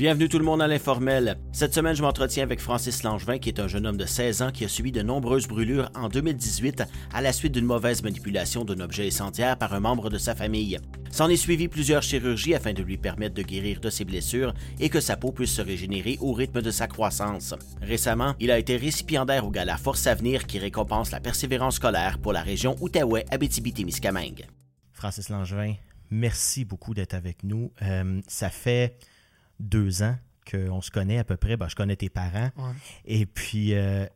Bienvenue tout le monde à l'informel. Cette semaine, je m'entretiens avec Francis Langevin, qui est un jeune homme de 16 ans qui a subi de nombreuses brûlures en 2018 à la suite d'une mauvaise manipulation d'un objet essentiel par un membre de sa famille. S'en est suivi plusieurs chirurgies afin de lui permettre de guérir de ses blessures et que sa peau puisse se régénérer au rythme de sa croissance. Récemment, il a été récipiendaire au gala Force Avenir qui récompense la persévérance scolaire pour la région Outaouais-Abitibi-Témiscamingue. Francis Langevin, merci beaucoup d'être avec nous. Euh, ça fait deux ans qu'on se connaît à peu près. Ben, je connais tes parents. Et puis, euh,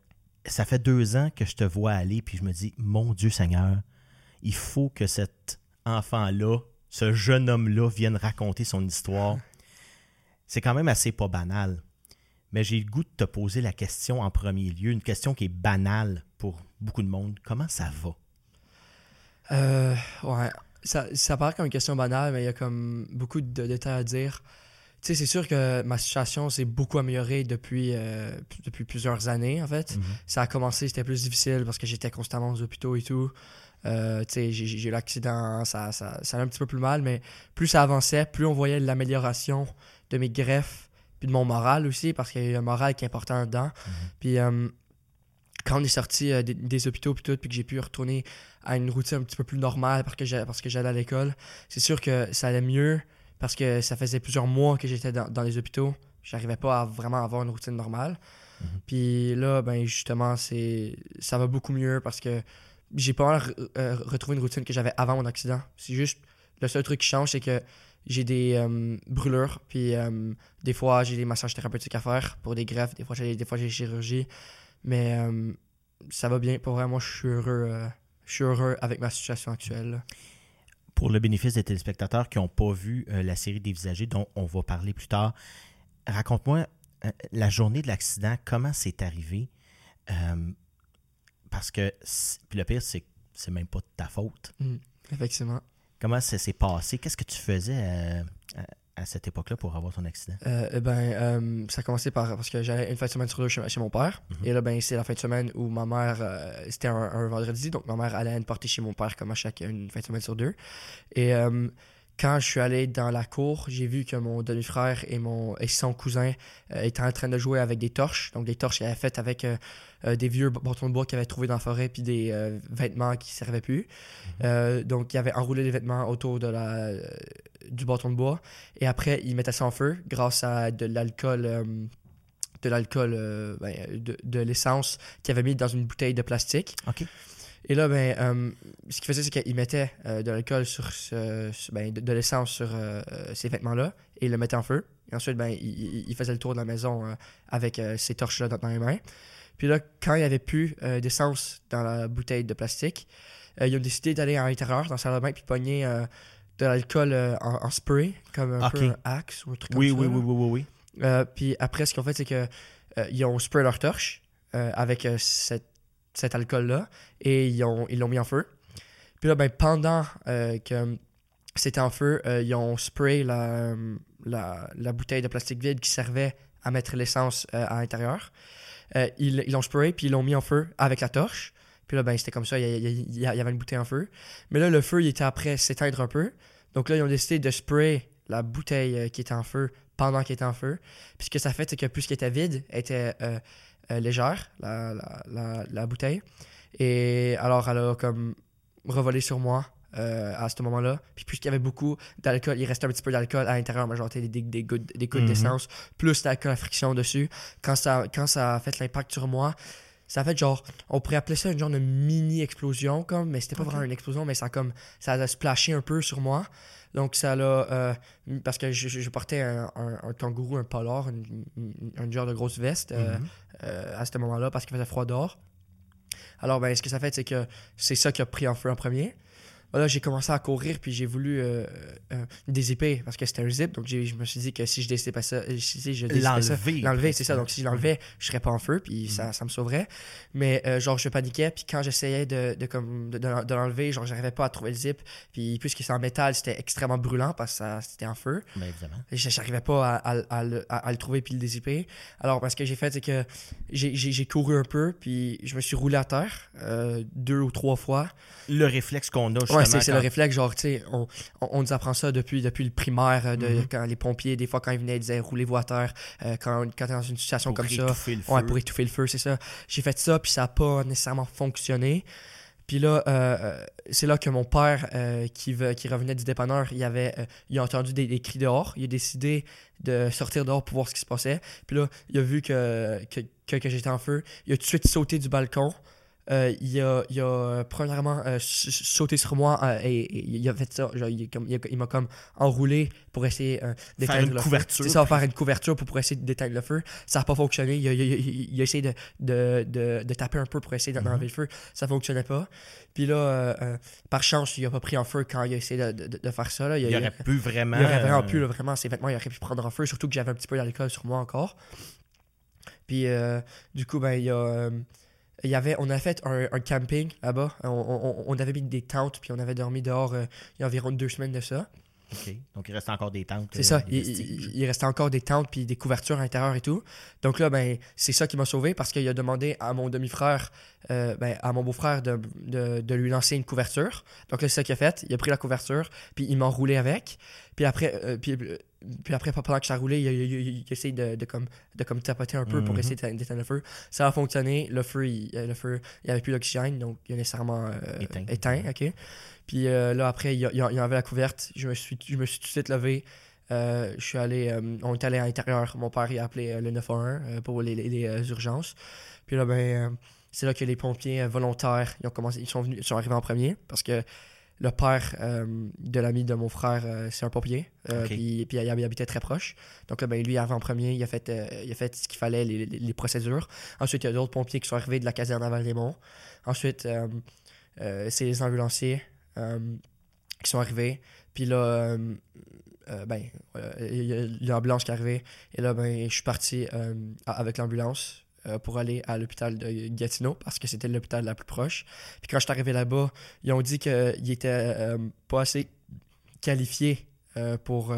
ça fait deux ans que je te vois aller, puis je me dis, mon Dieu Seigneur, il faut que cet enfant-là, ce jeune homme-là, vienne raconter son histoire. C'est quand même assez pas banal. Mais j'ai le goût de te poser la question en premier lieu, une question qui est banale pour beaucoup de monde. Comment ça va? Euh, ouais, ça, ça paraît comme une question banale, mais il y a comme beaucoup de détails à dire sais, c'est sûr que ma situation s'est beaucoup améliorée depuis, euh, depuis plusieurs années, en fait. Mhm. Ça a commencé, c'était plus difficile parce que j'étais constamment aux hôpitaux et tout. Euh, j'ai, j'ai eu l'accident, ça, ça, ça allait un petit peu plus mal, mais plus ça avançait, plus on voyait l'amélioration de mes greffes, puis de mon moral aussi, parce qu'il y a eu un moral qui est important dedans. Mhm. Puis euh, quand on est sorti des, hôpitaux puis tout, puis que j'ai pu retourner à une routine un petit peu plus normale parce que, parce que j'allais à l'école, c'est sûr que ça allait mieux parce que ça faisait plusieurs mois que j'étais dans, les hôpitaux. J'arrivais pas à vraiment avoir une routine normale. Mhm. Puis là, ben justement, c'est ça va beaucoup mieux parce que j'ai pas mal euh, retrouvé une routine que j'avais avant mon accident. C'est juste le seul truc qui change, c'est que j'ai des euh, brûlures, puis euh, des fois j'ai des massages thérapeutiques à faire pour des greffes, des fois j'ai des fois j'ai chirurgie, mais ça va bien. Pour vrai, moi je suis heureux, je suis heureux avec ma situation actuelle pour le bénéfice des téléspectateurs qui n'ont pas vu euh, la série Dévisagée, dont on va parler plus tard, raconte-moi euh, la journée de l'accident, comment c'est arrivé? Euh, parce que puis le pire, c'est que c'est même pas de ta faute. Mmh, effectivement. Comment ça s'est passé? Qu'est-ce que tu faisais à cette époque-là pour avoir ton accident? Euh, ben, euh, ça a commencé par parce que j'allais une fin de semaine sur deux chez, mon père. Mhm. Et là, ben, c'est la fin de semaine où ma mère, euh, c'était un, vendredi, donc ma mère allait me porter chez mon père comme à chaque une fin de semaine sur deux. Et quand je suis allé dans la cour, j'ai vu que mon demi-frère et, mon, et son cousin étaient en train de jouer avec des torches. Donc, des torches qu'ils avaient faites avec des vieux bâtons de bois qu'ils avaient trouvés dans la forêt, puis des vêtements qui ne servaient plus. Mhm. donc, ils avaient enroulé les vêtements autour de la du bâton de bois. Et après, ils mettaient ça en feu grâce à de l'alcool. Euh, de l'alcool, euh, ben, de, l'essence qu'ils avaient mis dans une bouteille de plastique. Et là, ben, euh, ce qu'ils faisaient, c'est qu'ils mettaient de l'alcool sur, ce, ben, de, l'essence sur ces vêtements-là et ils le mettaient en feu. Et ensuite, ben, ils, faisaient le tour de la maison avec ces torches-là dans, les mains. Puis là, quand il n'y avait plus d'essence dans la bouteille de plastique, ils ont décidé d'aller à l'intérieur, dans la salle de bain, puis pogner de l'alcool euh, en, spray, comme un peu un axe ou un truc oui, comme oui, ça. Oui, oui, oui, oui, euh, puis après, ce qu'ils ont fait, c'est qu'ils euh, ont spray leur torche avec cette, cet alcool-là et ils l'ont mis en feu. Puis là, ben, pendant que c'était en feu, ils ont spray la, bouteille de plastique vide qui servait à mettre l'essence à l'intérieur. ils l'ont spray, puis ils l'ont mis en feu avec la torche. Puis là, ben, c'était comme ça, il y, avait une bouteille en feu. Mais là, le feu, il était après s'éteindre un peu. Donc là, ils ont décidé de spray la bouteille euh, qui était en feu pendant qu'elle était en feu. Puis ce que ça fait, c'est que plus qu'elle était vide, était euh, euh, légère, la, la, la, bouteille. Et alors, elle a comme revolé sur moi à ce moment-là. Puis puisqu'il y avait beaucoup d'alcool, il restait un petit peu d'alcool à l'intérieur, mais genre des, des, des gouttes, des gouttes mhm. d'essence, plus l'alcool à friction dessus. Quand ça, quand ça a fait l'impact sur moi, ça a fait genre, on pourrait appeler ça une genre de mini explosion, comme, mais c'était pas vraiment une explosion, mais ça a comme, ça a splashé un peu sur moi. Donc ça l'a, euh, parce que je, portais un, un, kangourou, un polar, un genre de grosse veste euh, mhm. euh, à ce moment-là parce qu'il faisait froid dehors. Alors, ben, ce que ça fait, c'est que c'est ça qui a pris en feu en premier. Là, j'ai commencé à courir, puis j'ai voulu euh, euh, dézipper parce que c'était un zip. Donc, je me suis dit que si je dézippais ça, euh, si je l'enlever. L'enlever, c'est ça. Donc, si je l'enlevais, je serais pas en feu, puis ça, mm. ça me sauverait. Mais, genre, je paniquais, puis quand j'essayais de, de, comme, de, de, l'enlever, genre, j'arrivais pas à trouver le zip. Puis, puisque c'est en métal, c'était extrêmement brûlant parce que c'était en feu. Ben, évidemment. J'arrivais pas à, à, à, à, le trouver puis le dézipper. Alors, parce que j'ai fait, c'est que j'ai couru un peu, puis je me suis roulé à terre deux ou trois fois. Le réflexe qu'on a, Ouais, c'est le réflexe, genre, tu sais, on, on, on nous apprend ça depuis, depuis le primaire, euh, de, Mhm. quand les pompiers, des fois, quand ils venaient, ils disaient roulez-vous à terre, euh, quand, quand t'es dans une situation pour comme ça. Ouais, pour étouffer le feu, c'est ça. J'ai fait ça, puis ça n'a pas nécessairement fonctionné. Puis là, euh, c'est là que mon père, euh, qui, qui revenait du dépanneur, il, avait, euh, il a entendu des, des cris dehors. Il a décidé de sortir dehors pour voir ce qui se passait. Puis là, il a vu que, que, que, que j'étais en feu. Il a tout de suite sauté du balcon. Euh, il a, il a euh, premièrement euh, sauté sur moi euh, et, et il a fait ça. Genre, il, comme- m'a comme enroulé pour essayer d'éteindre une le feu. couverture, C'est ça, faire une couverture pour, pour essayer d'éteindre le feu. Ça n'a pas fonctionné. Il a, il essayé de, de, de, de taper un peu pour essayer d'enlever le feu. Ça fonctionnait pas. Puis là, par chance, il a pas pris en feu quand il a essayé de, faire ça. Là. Il, Il aurait pu vraiment. il aurait vraiment pu, là, vraiment, ses vêtements, il aurait pu prendre en feu, surtout que j'avais un petit peu d'alcool sur moi encore. Puis, euh, du coup, ben, il a. euh, il y avait, on a fait un, un camping là-bas. On, on- on avait mis des tentes, puis on avait dormi dehors euh, il y a environ deux semaines de ça. OK. Donc, il reste encore des tentes. C'est euh, ça. des Il, il- il restait encore des tentes puis des couvertures à l'intérieur et tout. Donc là, ben, c'est ça qui m'a sauvé parce qu'il a demandé à mon demi-frère, euh, ben, à mon beau-frère de, de, de lui lancer une couverture. Donc là, c'est ça qu'il a fait. Il a pris la couverture puis il m'a enroulé avec. Puis après, euh, puis, euh, puis après, pendant que ça roulé, il a, il essayé de, de comme, de comme tapoter un peu pour Mhm. essayer d'éteindre le feu. Ça a fonctionné. Le feu, il, euh, le feu, il n'y avait plus d'oxygène, donc il a nécessairement euh, Éteint. éteint. Puis euh, là, après, il, a- il, a- il enlevait la couverte. Je me suis, je me suis tout de suite levé. Euh, je suis allé, on est allé à l'intérieur. Mon père il a appelé le 911 euh, pour les, les- les, urgences. Puis là, ben, c'est là que les pompiers volontaires, ils ont commencé, ils sont venus, ils sont arrivés en premier parce que le père euh, de l'ami de mon frère, euh, c'est un pompier. Euh. Puis, puis il, il habitait très proche. Donc là, ben, lui, il est arrivé en premier. Il a fait, il a fait ce qu'il fallait, les, les- les procédures. Ensuite, il y a d'autres pompiers qui sont arrivés de la caserne à Val-des-Monts. Ensuite, c'est les ambulanciers qui sont arrivés. Puis là, ben, il y a l'ambulance qui est arrivée. Et là, ben, je suis parti avec l'ambulance euh, pour aller à l'hôpital de Gatineau parce que c'était l'hôpital la plus proche. Puis quand je suis arrivé là-bas, ils ont dit qu'il était euh, pas assez qualifié euh, pour,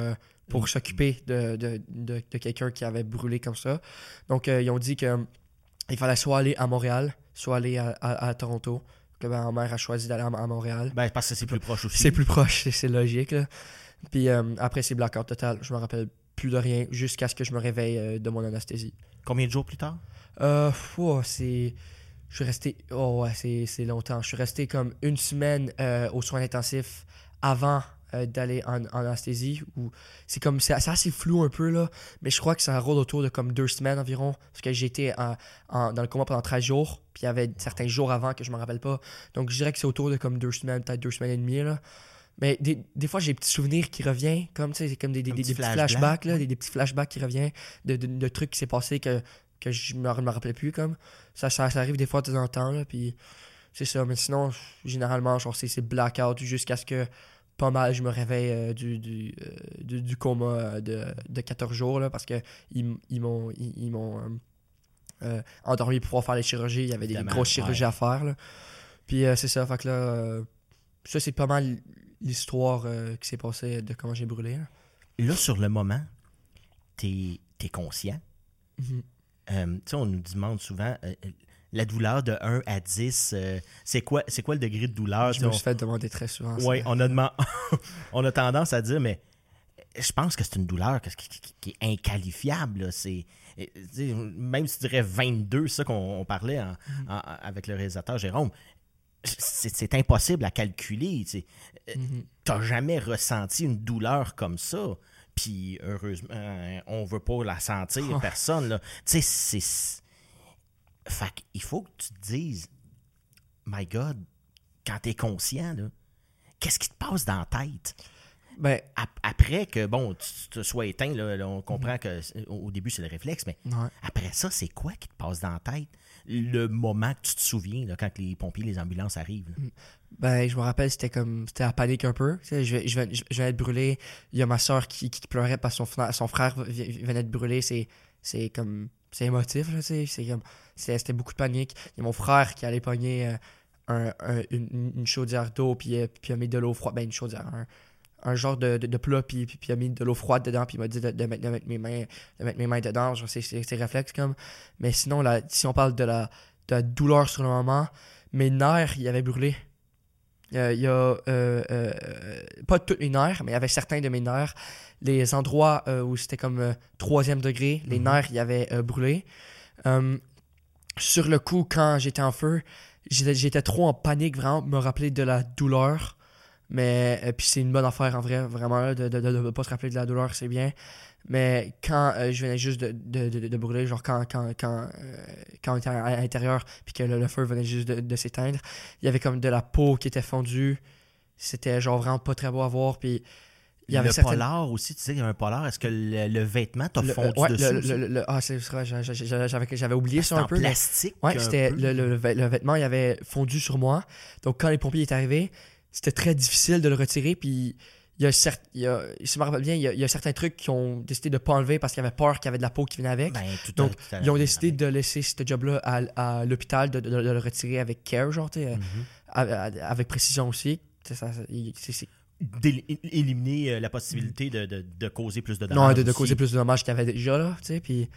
pour Mm. s'occuper de, de, de- de quelqu'un qui avait brûlé comme ça. Donc, euh, ils ont dit que il fallait soit aller à Montréal, soit aller à, à- à Toronto. Que ben, ma mère a choisi d'aller à, à Montréal. Ben, parce que c'est plus proche aussi. C'est plus proche, c'est- c'est logique. là. Puis euh, après, c'est blackout total. Je me rappelle plus de rien jusqu'à ce que je me réveille euh, de mon anesthésie. Combien de jours plus tard? Euh, oh, c'est. Je suis resté. Oh, ouais, c'est longtemps. Je suis resté comme une semaine euh, aux soins intensifs avant euh, d'aller en, en anesthésie. Ou c'est comme. C'est assez flou un peu, là. Mais je crois que ça rôde autour de comme deux semaines environ. Parce que j'étais en- en- dans le coma pendant 13 jours. Puis il y avait certains jours avant que je me rappelle pas. Donc je dirais que c'est autour de comme deux semaines, peut-être deux semaines et demie, là. Mais des, des fois, j'ai des petits souvenirs qui reviennent, comme, tu sais, c'est comme des, des, des- petit des petits flashback, flashbacks, là, des, des petits flashbacks qui reviennent de, de, de trucs qui s'est passé que, que je me, me rappelais plus, comme. Ça, ça, ça arrive des fois de temps en temps, là, puis c'est ça. Mais sinon, généralement, genre, c'est c'est blackout jusqu'à ce que pas mal je me réveille euh, du, du, euh, du, du coma euh, de, de 14 jours, là, parce que ils, m'ont ils, ils m'ont euh, endormi pour pouvoir faire les chirurgies. Il y avait des Évidemment, grosses chirurgies ouais. à faire, là. Puis euh, c'est ça, fait que là, ça, c'est pas mal l'histoire qui s'est passée de comment j'ai brûlé, là. Là, sur le moment, t'es es conscient? Mhm. Euh, on nous demande souvent euh, euh, la douleur de 1 à 10, euh, c'est quoi, c'est quoi le degré de douleur? Je me sais, suis fait demander très souvent. ça. Oui, on a, on a tendance à dire, mais je pense que c'est une douleur qui, qui- qui- qui est inqualifiable. là. C'est, même si tu dirais 22, c'est ça qu'on on parlait en- Mm-hmm. en- avec le réalisateur Jérôme, c'est, impossible à calculer. tu. Mhm. T'as jamais ressenti une douleur comme ça. Puis heureusement, euh, on veut pas la sentir, Oh. personne. Là. Tu sais, c'est. Fait qu'il faut que tu te dises, my God, quand t'es conscient, là, qu'est-ce qui te passe dans la tête? Ben, Ap- Après que, bon, tu te sois éteint, là, là, on comprend que c'est- au au début, c'est le réflexe, mais ouais. après ça, c'est quoi qui te passe dans la tête? Le moment que tu te souviens, là, quand les pompiers, les ambulances arrivent. Ben, je me rappelle, c'était comme. C'était la panique un peu. Tu sais, je, vais- je, vais- je vais être brûlé. Il y a ma soeur qui, qui pleurait parce que son, son frère venait de brûler. C'est, c'est comme. C'est émotif, là, tu sais. C'est comme. C'était beaucoup de panique. Il y a mon frère qui allait pogner euh, un, un- une, chaudière d'eau, puis, euh, puis il a mis de l'eau froide. Ben, une chaudière. Un, un genre de, de, plat, puis, puis, il a mis de l'eau froide dedans, puis il m'a dit de, mettre, de mettre mes mains, de mettre mes mains dedans. C'est, c'est réflexe, comme. Mais sinon, là, si on parle de la, de la douleur sur le moment, mes nerfs, ils avaient brûlé. Euh, Il y a euh, euh, pas toutes mes nerfs, mais il y avait certains de mes nerfs. Les endroits où c'était comme troisième degré, les Mhm. nerfs, il y avait brûlé. Euh, sur le coup, quand j'étais en feu, j'étais trop en panique, vraiment, me rappeler de la douleur. Mais puis c'est une bonne affaire en vrai, vraiment, de ne pas se rappeler de la douleur, c'est bien. Mais quand euh, je venais juste de, de, de, de brûler, genre quand, quand, quand, euh, quand on était à, à l'intérieur, puis que le, le feu venait juste de, s'éteindre, il y avait comme de la peau qui était fondue. C'était genre vraiment pas très beau à voir. Puis il y avait le certaines- polar aussi, tu sais qu'il y avait un polar. Est-ce que le, le vêtement t'a le- fondu euh, ouais, dessus? le- le- ah, c'est vrai, j'a- j'a- j'a- j'avais oublié ça un en peu. mais- plastique. Ouais, c'était le vêtement, il avait fondu sur moi. Donc quand les pompiers étaient arrivés, c'était très difficile de le retirer. Puis il y a, certes, il y a si je me rappelle bien, il y a, il y a certains trucs qui ont décidé de pas enlever parce qu'il y avait peur qu'il y avait de la peau qui venait avec. Ben, tout Donc, tout Ils ont décidé de laisser ce job-là à, à l'hôpital, de, de- de le retirer avec care, genre, à- avec précision aussi. C'est éliminer euh, la possibilité de, de, de causer plus de non, dommages. de, de causer plus de dommages qu'il y avait déjà, là, tu sais. Puis,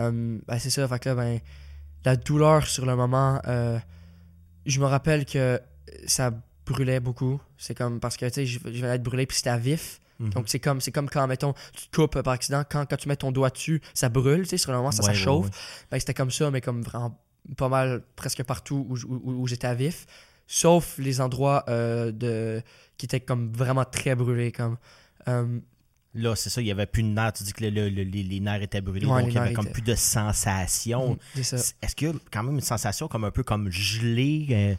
euh, ben, c'est ça, fait que là, ben, la douleur sur le moment, euh, je me rappelle que ça brûlait beaucoup. C'est comme, parce que, tu sais, je, je venais d'être brûlé, puis c'était à vif. Mhm. Donc, c'est comme, c'est comme quand, mettons, tu te coupes par accident, quand, quand tu mets ton doigt dessus, ça brûle, tu sais, sur le moment, ça, ça Ouais, ouais, chauffe. ouais. Ben, c'était comme ça, mais comme vraiment pas mal, presque partout où, où- où j'étais à vif. Sauf les endroits euh, de, qui étaient comme vraiment très brûlés. Comme, euh, Là, c'est ça, il n'y avait plus de nerfs. Tu dis que le- le- le- les, les nerfs étaient brûlés, Ouais, donc il n'y avait comme étaient- plus de sensation. ça. Est-ce qu'il y a quand même une sensation comme un peu comme gelé euh,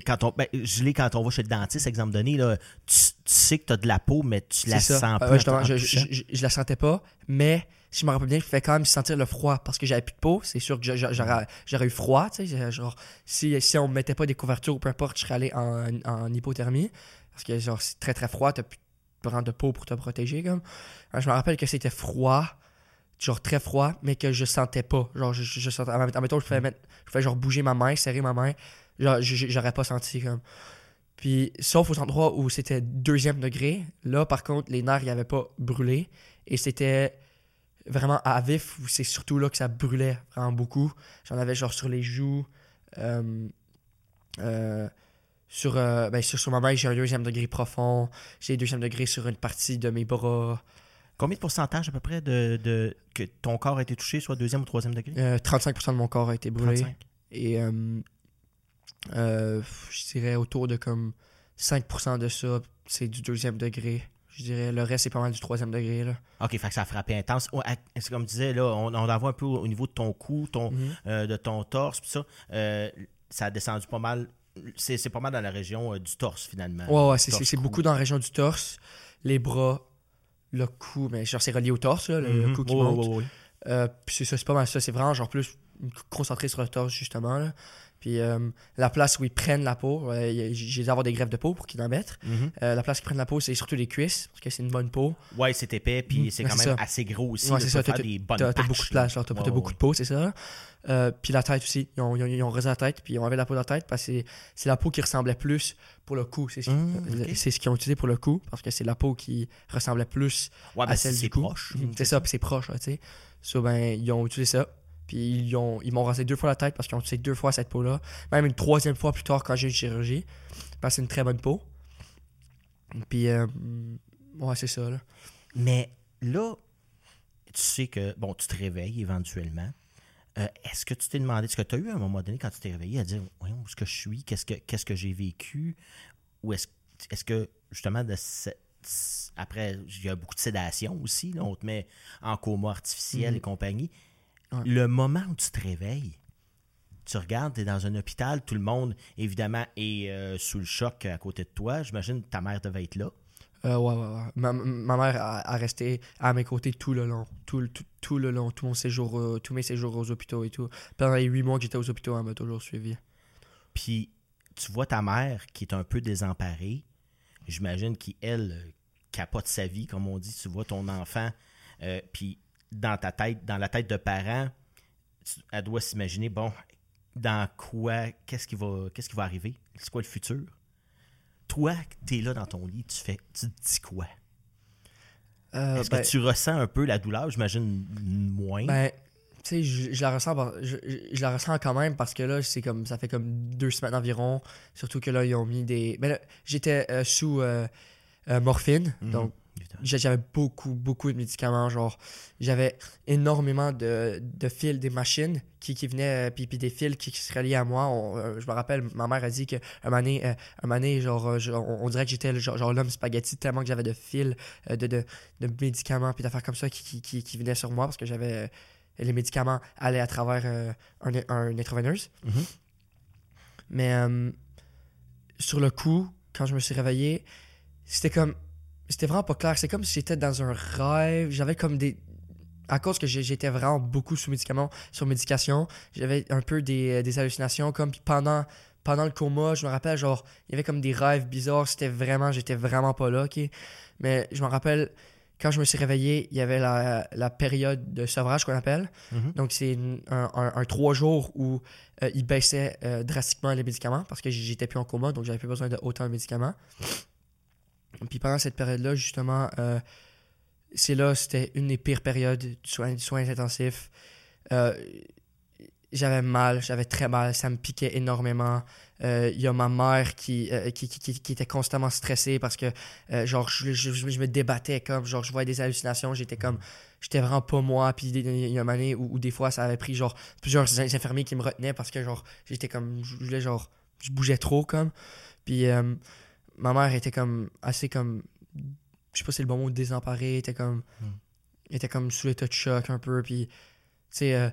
quand on, ben, gelé quand on va chez le dentiste, exemple donné, là, tu, tu sais que tu as de la peau, mais tu la ça. sens pas. en je, je, je- je la sentais pas, mais si je me rappelle bien, je pouvais quand même sentir le froid parce que j'avais plus de peau. C'est sûr que je- je- j'aurais eu froid. tu sais, Genre, si, si on me mettait pas des couvertures ou peu importe, je serais allé en, en hypothermie. Parce que genre, c'est très très froid, t'as plus de peau pour te protéger. Comme. Alors, je me rappelle que c'était froid, genre très froid, mais que je sentais pas. Genre, je, je, je sentais. En même temps, je pouvais, mettre, je pouvais genre bouger ma main, serrer ma main. J'aurais pas senti comme. Puis, sauf aux endroits où c'était deuxième degré, là, par contre, les nerfs, ils n'avaient pas brûlé. Et c'était vraiment à vif, où c'est surtout là que ça brûlait vraiment beaucoup. J'en avais genre sur les joues, euh, euh, sur, euh, ben, sur, sur ma main, j'ai un deuxième degré profond. J'ai un deuxième degré sur une partie de mes bras. Combien de pourcentage à peu près de, de- que ton corps a été touché, soit deuxième ou troisième degré? Euh, 35% de mon corps a été brûlé. 35. Et euh, je dirais autour de comme 5% de ça, c'est du deuxième degré. Je dirais le reste, c'est pas mal du troisième degré. Là. OK, fait que ça a frappé intense. C'est comme je disais, là, on, on en voit un peu au, au niveau de ton cou, ton, Mhm. euh, de ton torse, puis ça. euh, ça a descendu pas mal. C'est pas mal dans la région du torse, finalement. Ouais, ouais, c'est- beaucoup dans la région du torse, les bras, le cou, mais genre c'est relié au torse, là, le, le Mhm. cou qui monte. Euh, puis c'est ça, c'est pas mal ça. C'est vraiment genre plus concentré sur le torse, justement. Là. Puis euh, la place où ils prennent la peau, euh, j'ai dû avoir des greffes de peau pour qu'ils en mettent. Mhm. Euh, la place où ils prennent la peau, c'est surtout les cuisses, parce que c'est une bonne peau. Ouais, c'est épais, puis Mhm. c'est quand même ça. assez gros aussi. Ouais, c'est tu ça, t'as- beaucoup de place, t'as Ouais, beaucoup de peau, c'est ça. Puis la tête aussi, ils ont, ils ont, ils ont rasé la tête, puis ils ont enlevé la peau de la tête, parce que c'est- la peau qui ressemblait plus pour le cou. C'est ce Mmh, ce qu'ils ont utilisé pour le cou, parce que c'est la peau qui ressemblait plus Ouais, à ben, celle du cou. C'est ça, puis c'est proche, tu sais. So, ben, ils ont utilisé ça. Puis ils ont- ils m'ont rasé deux fois la tête parce qu'ils ont utilisé deux fois cette peau-là. Même une troisième fois plus tard quand j'ai eu une chirurgie. Parce que c'est une très bonne peau. Puis, euh, ouais, c'est ça, là. Mais là, tu sais que, bon, tu te réveilles éventuellement. Euh, est-ce que tu t'es demandé, est-ce que tu as eu à un moment donné quand tu t'es réveillé à dire, voyons, où est-ce que je suis, qu'est-ce que, qu'est-ce que j'ai vécu, ou est-ce, est-ce que, justement, de ce- après, il y a beaucoup de sédation aussi, là, on te met en coma artificiel Mhm. et compagnie. Ouais. Le moment où tu te réveilles, tu regardes, tu es dans un hôpital, tout le monde, évidemment, est euh, sous le choc à côté de toi. J'imagine que ta mère devait être là. Euh, ouais, ouais, ouais. Ma, ma mère a, a resté à mes côtés tout le long. Tout, le- tout, tout le long. Tout mon séjour, euh, tous mes séjours aux hôpitaux et tout. Pendant les huit mois que j'étais aux hôpitaux, elle m'a toujours suivi. Puis tu vois ta mère qui est un peu désemparée. J'imagine qu'elle capote sa vie, comme on dit. Tu vois ton enfant, euh, puis dans ta tête, dans la tête de parent, tu- elle doit s'imaginer, bon, dans quoi, qu'est-ce qui va, qu'est-ce qui va arriver? C'est quoi le futur? Toi, tu es là dans ton lit, tu fais, tu te dis quoi? Euh, Est-ce ben- que tu ressens un peu la douleur? J'imagine moins. Ben, tu sais, je, je la ressens, je, je- la ressens quand même parce que là, c'est comme, ça fait comme deux semaines environ. Surtout que là, ils ont mis des. Mais là, j'étais euh, sous euh, morphine, Mhm. donc j'avais beaucoup, beaucoup de médicaments. Genre, j'avais énormément de, de fils, des machines qui, qui venaient, euh, puis, puis des fils qui, qui se reliaient à moi. On- euh, je me rappelle, ma mère a dit qu'un moment donné, euh, un moment donné, genre, je- on, on dirait que j'étais genre, genre l'homme spaghetti tellement que j'avais de fils, de, de, de médicaments, puis d'affaires comme ça qui, qui, qui, venaient sur moi parce que j'avais. les médicaments allaient à travers un, un intraveineuse. Mhm. Mais sur le coup, quand je me suis réveillé, c'était comme. C'était vraiment pas clair. C'est comme si j'étais dans un rêve. J'avais comme des. À cause que j'étais vraiment beaucoup sous médicaments, sur médication, j'avais un peu des, des hallucinations. Comme puis pendant, pendant le coma, je me rappelle, genre, il y avait comme des rêves bizarres. C'était vraiment. J'étais vraiment pas là, ok? Mais je me rappelle, quand je me suis réveillé, il y avait la, la période de sevrage qu'on appelle. Mhm. Donc, c'est une- un, un- un trois jours où euh, il baissait euh, drastiquement les médicaments parce que j'étais plus en coma, donc j'avais plus besoin de autant de médicaments. Puis pendant cette période-là, justement, euh, c'est là, c'était une des pires périodes du soin, du soins intensifs. Euh, j'avais mal, j'avais très mal, ça me piquait énormément. Euh, Il y a ma mère qui, euh, qui, qui, qui- qui était constamment stressée parce que, genre, je, je- je- me débattais comme, genre, je voyais des hallucinations, j'étais comme, j'étais vraiment pas moi. Puis il y a une année où, où des fois, ça avait pris, genre, plusieurs in- infirmiers qui me retenaient parce que, genre, j'étais comme, je genre, je bougeais trop, comme. Puis ma mère était comme, assez comme, je sais pas si c'est le bon mot, désemparée, était comme, Mm. était comme sous l'état de choc un peu. Puis, tu sais, euh,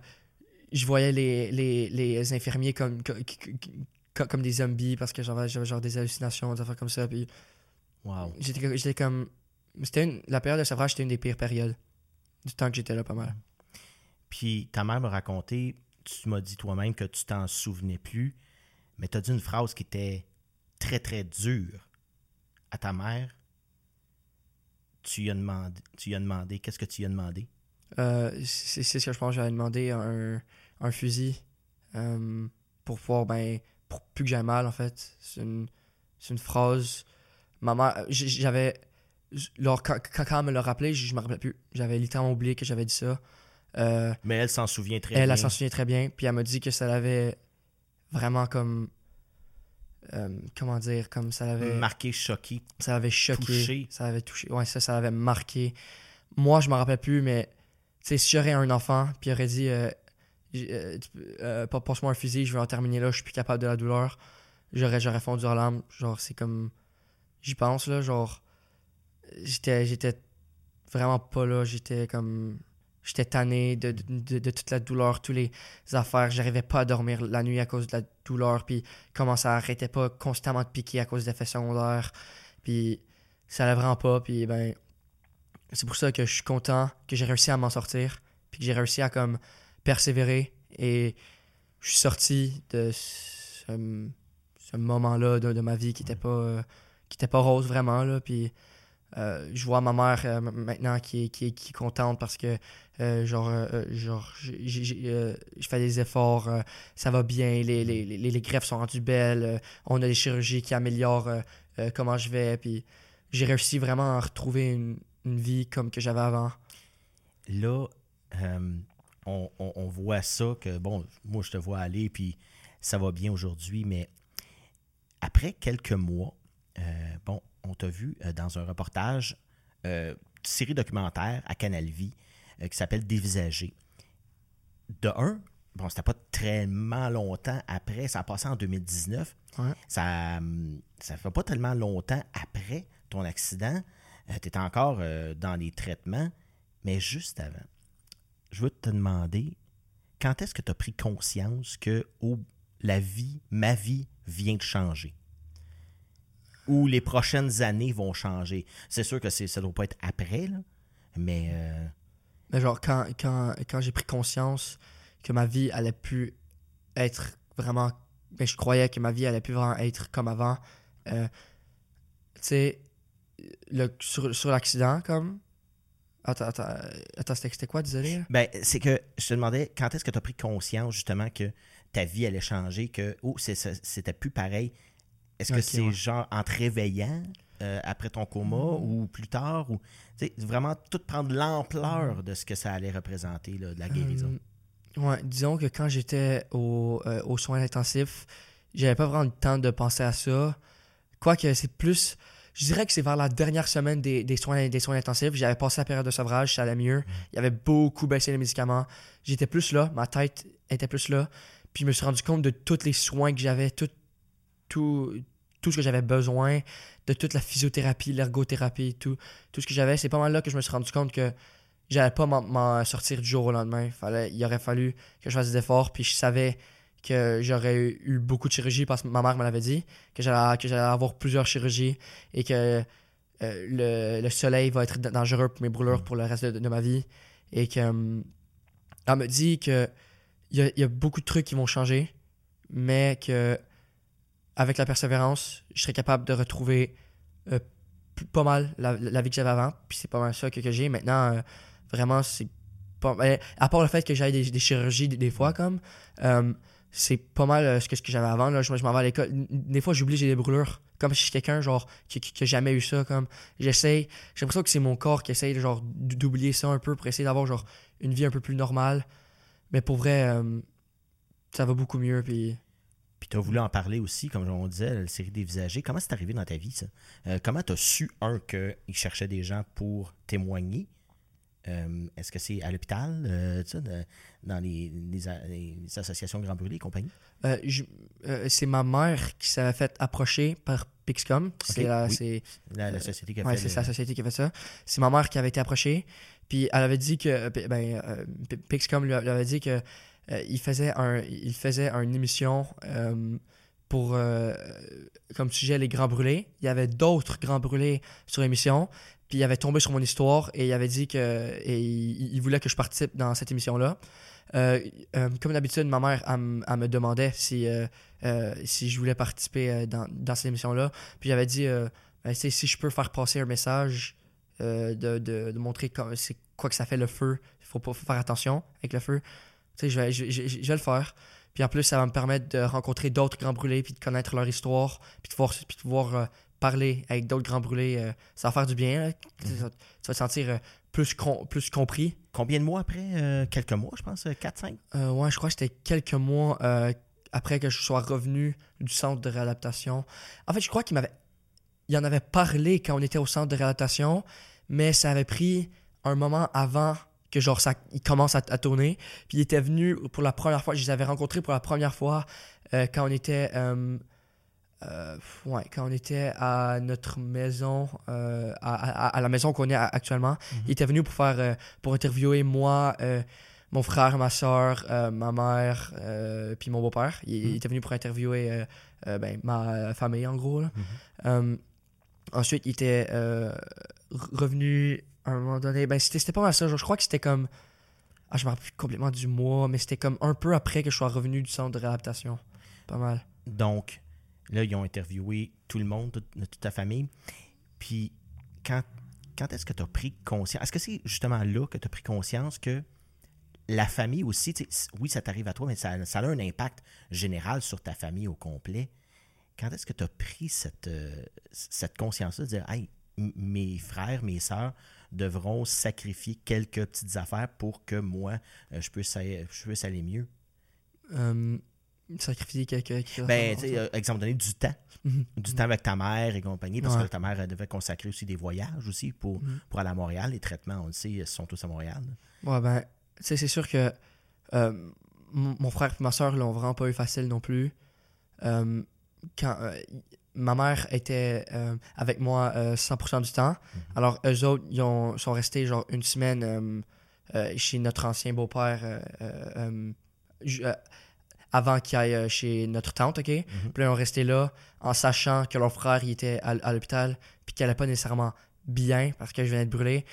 je voyais les, les, les infirmiers comme, comme, des zombies parce que j'avais j'avais genre des hallucinations, des affaires comme ça. Puis Wow. j'étais j'étais comme. C'était une- la période de sevrage, c'était une des pires périodes du temps que j'étais là, pas mal. Puis ta mère m'a raconté, tu m'as dit toi-même que tu t'en souvenais plus, mais tu as dit une phrase qui était très très dure à ta mère. Tu lui as demandé, tu lui as demandé, qu'est-ce que tu lui as demandé? Euh, c'est ce que je pense j'avais demandé un, un fusil euh, pour pouvoir, ben, pour plus que j'aie mal, en fait. C'est une, phrase. Ma mère, j- j'avais. Alors, quand, quand, quand elle me l'a rappelé, je, je me rappelais plus. J'avais littéralement oublié que j'avais dit ça. Euh, Mais elle s'en souvient très elle, bien. elle s'en souvient très bien. Puis elle m'a dit que ça l'avait vraiment comme. Euh, comment dire Comme ça l'avait. marqué, choqué. Ça l'avait choqué. Touché. Ça l'avait touché. Ouais, ça, ça l'avait marqué. Moi, je me rappelle plus, mais tu sais, si j'aurais un enfant, puis il aurait dit euh, euh, euh, pas passe-moi un fusil, je vais en terminer là, je suis plus capable de la douleur, j'aurais, j'aurais fondu en larmes. Genre, c'est comme. J'y pense, là. Genre, j'étais, j'étais vraiment pas là. J'étais comme. J'étais tanné de, de, toute la douleur, toutes les affaires. J'arrivais pas à dormir la nuit à cause de la douleur. Puis comment ça arrêtait pas constamment de piquer à cause d'effets secondaires. Puis ça allait vraiment pas. Puis ben, c'est pour ça que je suis content que j'ai réussi à m'en sortir. Puis que j'ai réussi à comme persévérer. Et je suis sorti de ce, moment-là de, de ma vie qui était pas, euh, qui était pas rose vraiment. Là. Puis euh, je vois ma mère euh, maintenant qui est, qui, est, qui est contente parce que euh, genre, genre je fais des efforts, ça va bien, les, les, les, les greffes sont rendues belles, on a des chirurgies qui améliorent comment je vais, puis j'ai réussi vraiment à retrouver une, une vie comme que j'avais avant. Là, on, on- on voit ça que, bon, moi, je te vois aller, puis ça va bien aujourd'hui, mais après quelques mois, bon, on t'a vu euh, dans un reportage, euh, série documentaire à Canal Vie, euh, qui s'appelle Dévisager. De un, bon, c'était pas tellement longtemps après, ça a passé en 2019. Ouais. Ça, hum, ça fait pas tellement longtemps après ton accident. tu étais encore euh, dans les traitements, mais juste avant, je veux te demander, quand est-ce que tu as pris conscience que oh, la vie, ma vie vient de changer? Ou les prochaines années vont changer? C'est sûr que c'est- ça ne doit pas être après, là, mais euh, Mais genre, quand, quand, quand j'ai pris conscience que ma vie allait plus être vraiment. Ben, je croyais que ma vie allait plus vraiment être comme avant. euh, tu sais, sur, sur l'accident, comme. Attends, attends, attends c'était quoi, désolé? Ben, c'est que je te demandais quand est-ce que tu as pris conscience justement que ta vie allait changer, que oh, c'était plus pareil. Est-ce que c'est ouais. genre en te réveillant euh, après ton coma ou plus tard ou vraiment tout prendre l'ampleur de ce que ça allait représenter là, de la guérison? Euh, Ouais, disons que quand j'étais au, euh, aux soins intensifs, j'avais pas vraiment le temps de penser à ça. Quoique c'est plus. Je dirais que c'est vers la dernière semaine des, des soins, des soins intensifs. J'avais passé la période de sevrage, ça allait mieux. Il y avait beaucoup baissé les médicaments. J'étais plus là, ma tête était plus là. Puis je me suis rendu compte de tous les soins que j'avais, tout, tout, tout ce que j'avais besoin, de toute la physiothérapie, l'ergothérapie, tout, tout ce que j'avais. C'est pas mal là que je me suis rendu compte que j'allais pas m'en- sortir du jour au lendemain. Il aurait fallu que je fasse des efforts. Puis je savais que j'aurais eu, beaucoup de chirurgie parce que ma mère me l'avait dit, que j'allais, que j'allais avoir plusieurs chirurgies et que euh, le, le soleil va être dangereux pour mes brûlures pour le reste de, ma vie. Et que hum, elle me dit que il y a, il y a beaucoup de trucs qui vont changer, mais que avec la persévérance, je serais capable de retrouver euh, pas mal la, vie que j'avais avant. Puis c'est pas mal ça que, j'ai. Maintenant, euh, vraiment, c'est pas. ben, à part le fait que j'aille des, chirurgies des, fois, comme, euh, c'est pas mal ce que, j'avais avant. Là. Je, m'en vais à l'école. Des fois, j'oublie j'ai des brûlures. Comme si je suis quelqu'un, genre, qui, qui, qui a jamais eu ça. Comme, j'essaye. J'ai l'impression que c'est mon corps qui essaye, genre, d'oublier ça un peu pour essayer d'avoir, genre, une vie un peu plus normale. Mais pour vrai, ça va beaucoup mieux. Puis. Puis tu as voulu en parler aussi, comme on disait, la série dévisagée. Comment c'est arrivé dans ta vie, ça? Euh, comment tu as su, un, qu'ils cherchaient des gens pour témoigner? Euh, Est-ce que c'est à l'hôpital, euh, tu sais, de- dans les, les associations Grand Brûlé et compagnie? Euh, c'est ma mère qui s'avait fait approcher par Pixcom. C'est la- oui. La, la société qui a ouais, fait. c'est sa société qui a fait ça. C'est ma mère qui avait été approchée. Puis elle avait dit que ben, Pixcom lui avait dit que euh, il faisait un il faisait une émission euh, pour euh, comme sujet les grands brûlés. Il y avait d'autres grands brûlés sur l'émission. Puis il avait tombé sur mon histoire et il avait dit que et il, voulait que je participe dans cette émission là. Euh, comme d'habitude, ma mère, me demandait si, si je voulais participer dans, dans cette émission-là. Puis j'avais dit, ben, si je peux faire passer un message de, de, montrer c'est quoi que ça fait le feu, il faut pas faire attention avec le feu. Tu sais, je vais, je, je- je vais le faire. Puis en plus, ça va me permettre de rencontrer d'autres grands brûlés, puis de connaître leur histoire, puis de pouvoir, puis de pouvoir euh, parler avec d'autres grands brûlés. euh, ça va faire du bien. Tu sais, ça- tu vas te sentir euh, plus, com- plus compris. Combien de mois après Quelques mois, je pense 4-5 Euh, ouais, je crois que c'était quelques mois après que je sois revenu du centre de réadaptation. En fait, je crois qu'il m'avait. Il en avait parlé quand on était au centre de réadaptation, mais ça avait pris un moment avant que genre ça il commence à, à tourner. Puis il était venu pour la première fois, je les avais rencontrés pour la première fois euh, quand on était euh, euh, ouais, quand on était à notre maison, à, à- à la maison qu'on est actuellement, il était venu pour faire, pour interviewer moi, mon frère, ma soeur, ma mère, puis mon beau-père. Il, il Mhm. était venu pour interviewer ben, ma famille en gros. là. Euh, ensuite, il était re- revenu à un moment donné. Ben, c'était pas mal ça. je crois que c'était comme. Ah, je me rappelle complètement du mois, mais c'était comme un peu après que je sois revenu du centre de réadaptation. Pas mal. Donc, là, ils ont interviewé tout le monde, toute, ta famille. Puis, quand, quand est-ce que tu as pris conscience? Est-ce que c'est justement là que tu as pris conscience que la famille aussi, oui, ça t'arrive à toi, mais ça, ça a un impact général sur ta famille au complet. Quand est-ce que tu as pris cette, euh, cette conscience-là de dire, hey, mes frères, mes sœurs devront sacrifier quelques petites affaires pour que moi, euh, je, puisse aller, je puisse aller mieux? Euh, sacrifier quelqu'un qui. Ben, tu sais, euh, exemple donné, du temps. Mhm. Du temps avec ta mère et compagnie, parce Ouais. que ta mère elle devait consacrer aussi des voyages aussi pour, Mhm. pour aller à Montréal. Les traitements, on le sait, ils sont tous à Montréal. Ouais, ben, tu sais, c'est sûr que euh, mon frère et ma soeur l'ont vraiment pas eu facile non plus. Euh, quand euh, ma mère était euh, avec moi euh, 100% du temps, alors eux autres, ils ont- sont restés genre une semaine euh, euh, chez notre ancien beau-père euh, euh, euh, euh, avant qu'il aille euh, chez notre tante, ok? Puis là, ils ont resté là en sachant que leur frère il était à, à l'hôpital, puis qu'il allait pas nécessairement bien parce que je venais de brûler.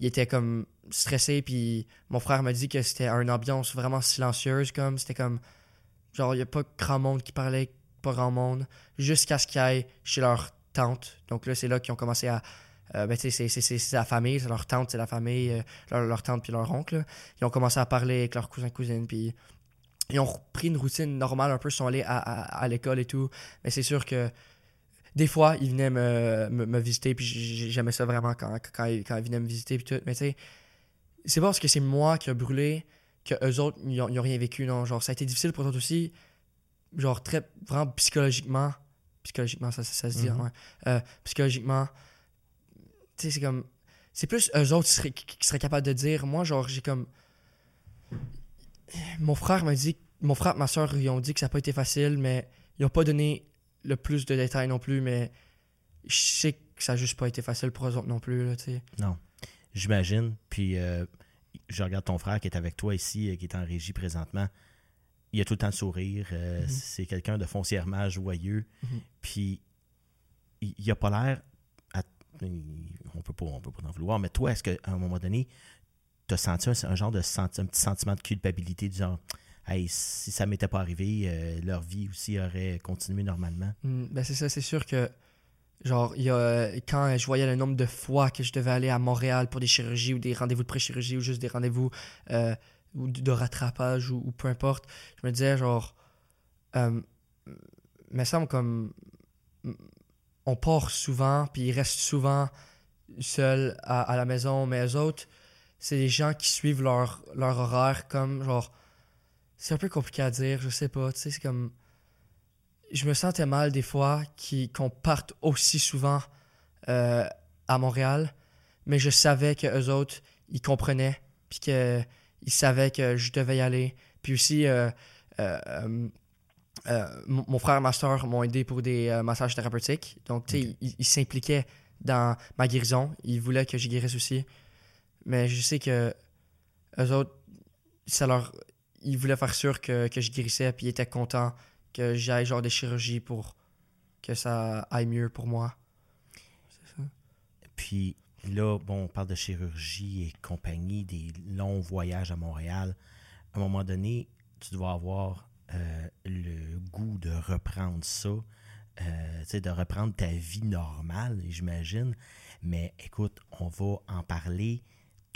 Il était comme stressé, puis mon frère m'a dit que c'était une ambiance vraiment silencieuse, comme c'était comme genre il y a pas grand monde qui parlait, pas grand monde, jusqu'à ce qu'ils aillent chez leur tante. Donc là, c'est là qu'ils ont commencé à euh, ben, c'est- la famille, c'est leur tante, c'est la famille, euh, leur, tante puis leur oncle. Ils ont commencé à parler avec leurs cousins cousines, puis ils ont repris une routine normale, un peu, ils sont allés à, à- l'école et tout. Mais c'est sûr que des fois, ils venaient me, me, visiter, puis j'aimais ça vraiment quand, quand, ils, quand ils venaient me visiter, puis tout. Mais tu sais, c'est pas parce que c'est moi qui a brûlé que eux autres, ils ont, ils ont rien vécu, non. Genre, ça a été difficile pour eux aussi, genre, très, vraiment psychologiquement. Psychologiquement, ça, ça, ça se dit, Mhm. ouais. Euh, psychologiquement, tu sais, c'est comme. C'est plus eux autres qui seraient, qui- qui seraient capables de dire. Moi, genre, j'ai comme. Mon frère m'a dit. Mon frère et ma soeur, ils ont dit que ça n'a pas été facile, mais ils n'ont pas donné le plus de détails non plus, mais je sais que ça n'a juste pas été facile pour eux autres non plus, là, tu sais. Non. J'imagine. Puis euh, je regarde ton frère qui est avec toi ici, euh, qui est en régie présentement. Il a tout le temps le sourire. euh, Mhm. C'est quelqu'un de foncièrement joyeux. Mhm. Puis il, il a pas l'air. On peut pas, on peut pas en vouloir. Mais toi, est-ce qu'à un moment donné, tu as senti un, un genre de senti- un petit sentiment de culpabilité du genre Hey, si ça m'était pas arrivé, euh, leur vie aussi aurait continué normalement? Mm, Ben c'est ça, c'est sûr que genre il y a quand je voyais le nombre de fois que je devais aller à Montréal pour des chirurgies ou des rendez-vous de pré-chirurgie ou juste des rendez-vous euh, ou de rattrapage ou, peu importe, je me disais genre euh, me semble comme on part souvent puis ils restent souvent seuls à, la maison mais eux autres c'est des gens qui suivent leur, leur horaire comme genre c'est un peu compliqué à dire je sais pas tu sais c'est comme je me sentais mal des fois qu'on parte aussi souvent euh, à Montréal, mais je savais que eux autres, ils comprenaient, puis qu'ils savaient que je devais y aller. Puis aussi, euh, euh, euh, mon frère et ma soeur m'ont aidé pour des massages thérapeutiques. Donc, tu sais, ils s'impliquaient dans ma guérison. Ils voulaient que je guérisse aussi. Mais je sais que eux autres, ça leur... Ils voulaient faire sûr que, que je guérissais, puis ils étaient contents que j'aille genre des chirurgies pour que ça aille mieux pour moi. C'est ça. Puis là, bon, on parle de chirurgie et compagnie, des longs voyages à Montréal. À un moment donné, tu dois avoir euh, le goût de reprendre ça, euh, de reprendre ta vie normale, j'imagine. Mais écoute, on va en parler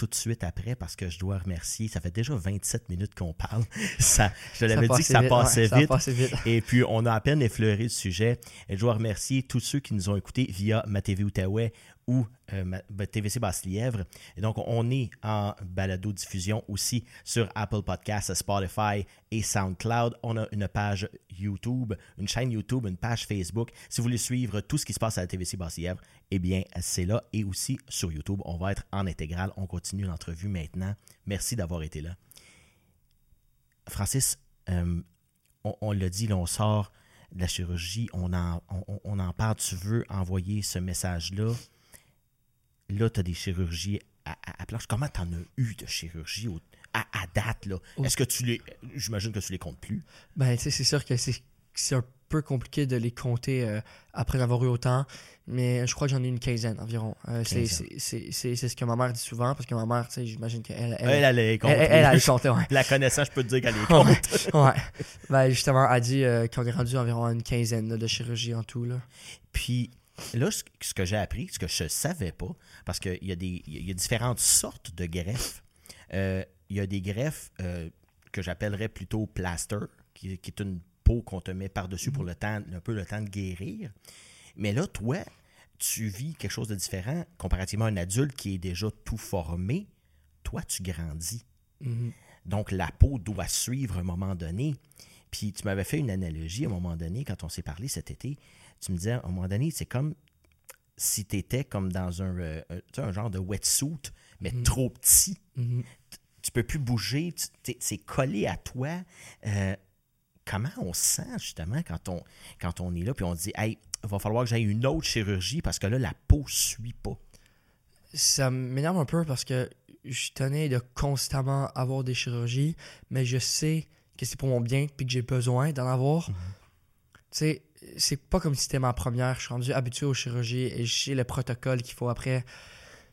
tout de suite après parce que je dois remercier. Ça fait déjà 27 minutes qu'on parle. Ça, je te l'avais dit que ça passait vite, passait ouais, vite. Et puis, on a à peine effleuré le sujet. Et je dois remercier tous ceux qui nous ont écoutés via ma TV Outaouais ou euh, ma TVC Basse-Lièvre. Et donc, on est en balado-diffusion aussi sur Apple Podcasts, Spotify et SoundCloud. On a une page YouTube, une chaîne YouTube, une page Facebook. Si vous voulez suivre tout ce qui se passe à la TVC Basse-Lièvre, eh bien, c'est là. Et aussi sur YouTube, on va être en intégrale. On continue l'entrevue maintenant. Merci d'avoir été là. Francis, euh, on, l'a dit, là, on sort de la chirurgie, on en, on en parle, tu veux envoyer ce message-là? Là, tu as des chirurgies à, à, à planche. Comment tu en as eu de chirurgie au- à, à date? là? Est-ce que tu les. J'imagine que tu les comptes plus. Ben, tu sais, c'est sûr que c'est un peu compliqué de les compter euh, après en avoir eu autant, mais je crois que j'en ai une quinzaine environ. Euh, c'est- ce que ma mère dit souvent, parce que ma mère, tu sais, j'imagine qu'elle. Elle, Elle, elle, les compte. elle, elle, elle les comptait, ouais. La connaissance, je peux te dire qu'elle les compte. Ouais. ouais. Ben, justement, elle dit euh, qu'on est rendu environ à une quinzaine là, de chirurgie en tout. Là. Puis là, ce ce que j'ai appris, ce que je ne savais pas, parce qu'il y, a des- y a différentes sortes de greffes. Euh, il y a des greffes euh, que j'appellerais plutôt plaster, qui, qui est une peau qu'on te met par-dessus pour le temps, un peu le temps de guérir. Mais là, toi, tu vis quelque chose de différent comparativement à un adulte qui est déjà tout formé. Toi, tu grandis. Mhm. Donc, la peau doit suivre à un moment donné. Puis, tu m'avais fait une analogie à un moment donné, quand on s'est parlé cet été. Tu me disais, à un moment donné, c'est comme si tu étais comme dans un, euh, un- genre de wetsuit, mais trop petit. Mhm. Tu peux plus bouger, c'est collé à toi. Euh, comment on se sent, justement, quand on, quand on est là, puis on dit, hey, il va falloir que j'aille une autre chirurgie parce que là, la peau suit pas? Ça m'énerve un peu parce que je tenais de constamment avoir des chirurgies, mais je sais que c'est pour mon bien puis que j'ai besoin d'en avoir. Tu sais, c'est pas comme si c'était ma première. Je suis rendu habitué aux chirurgies et j'ai le protocole qu'il faut après.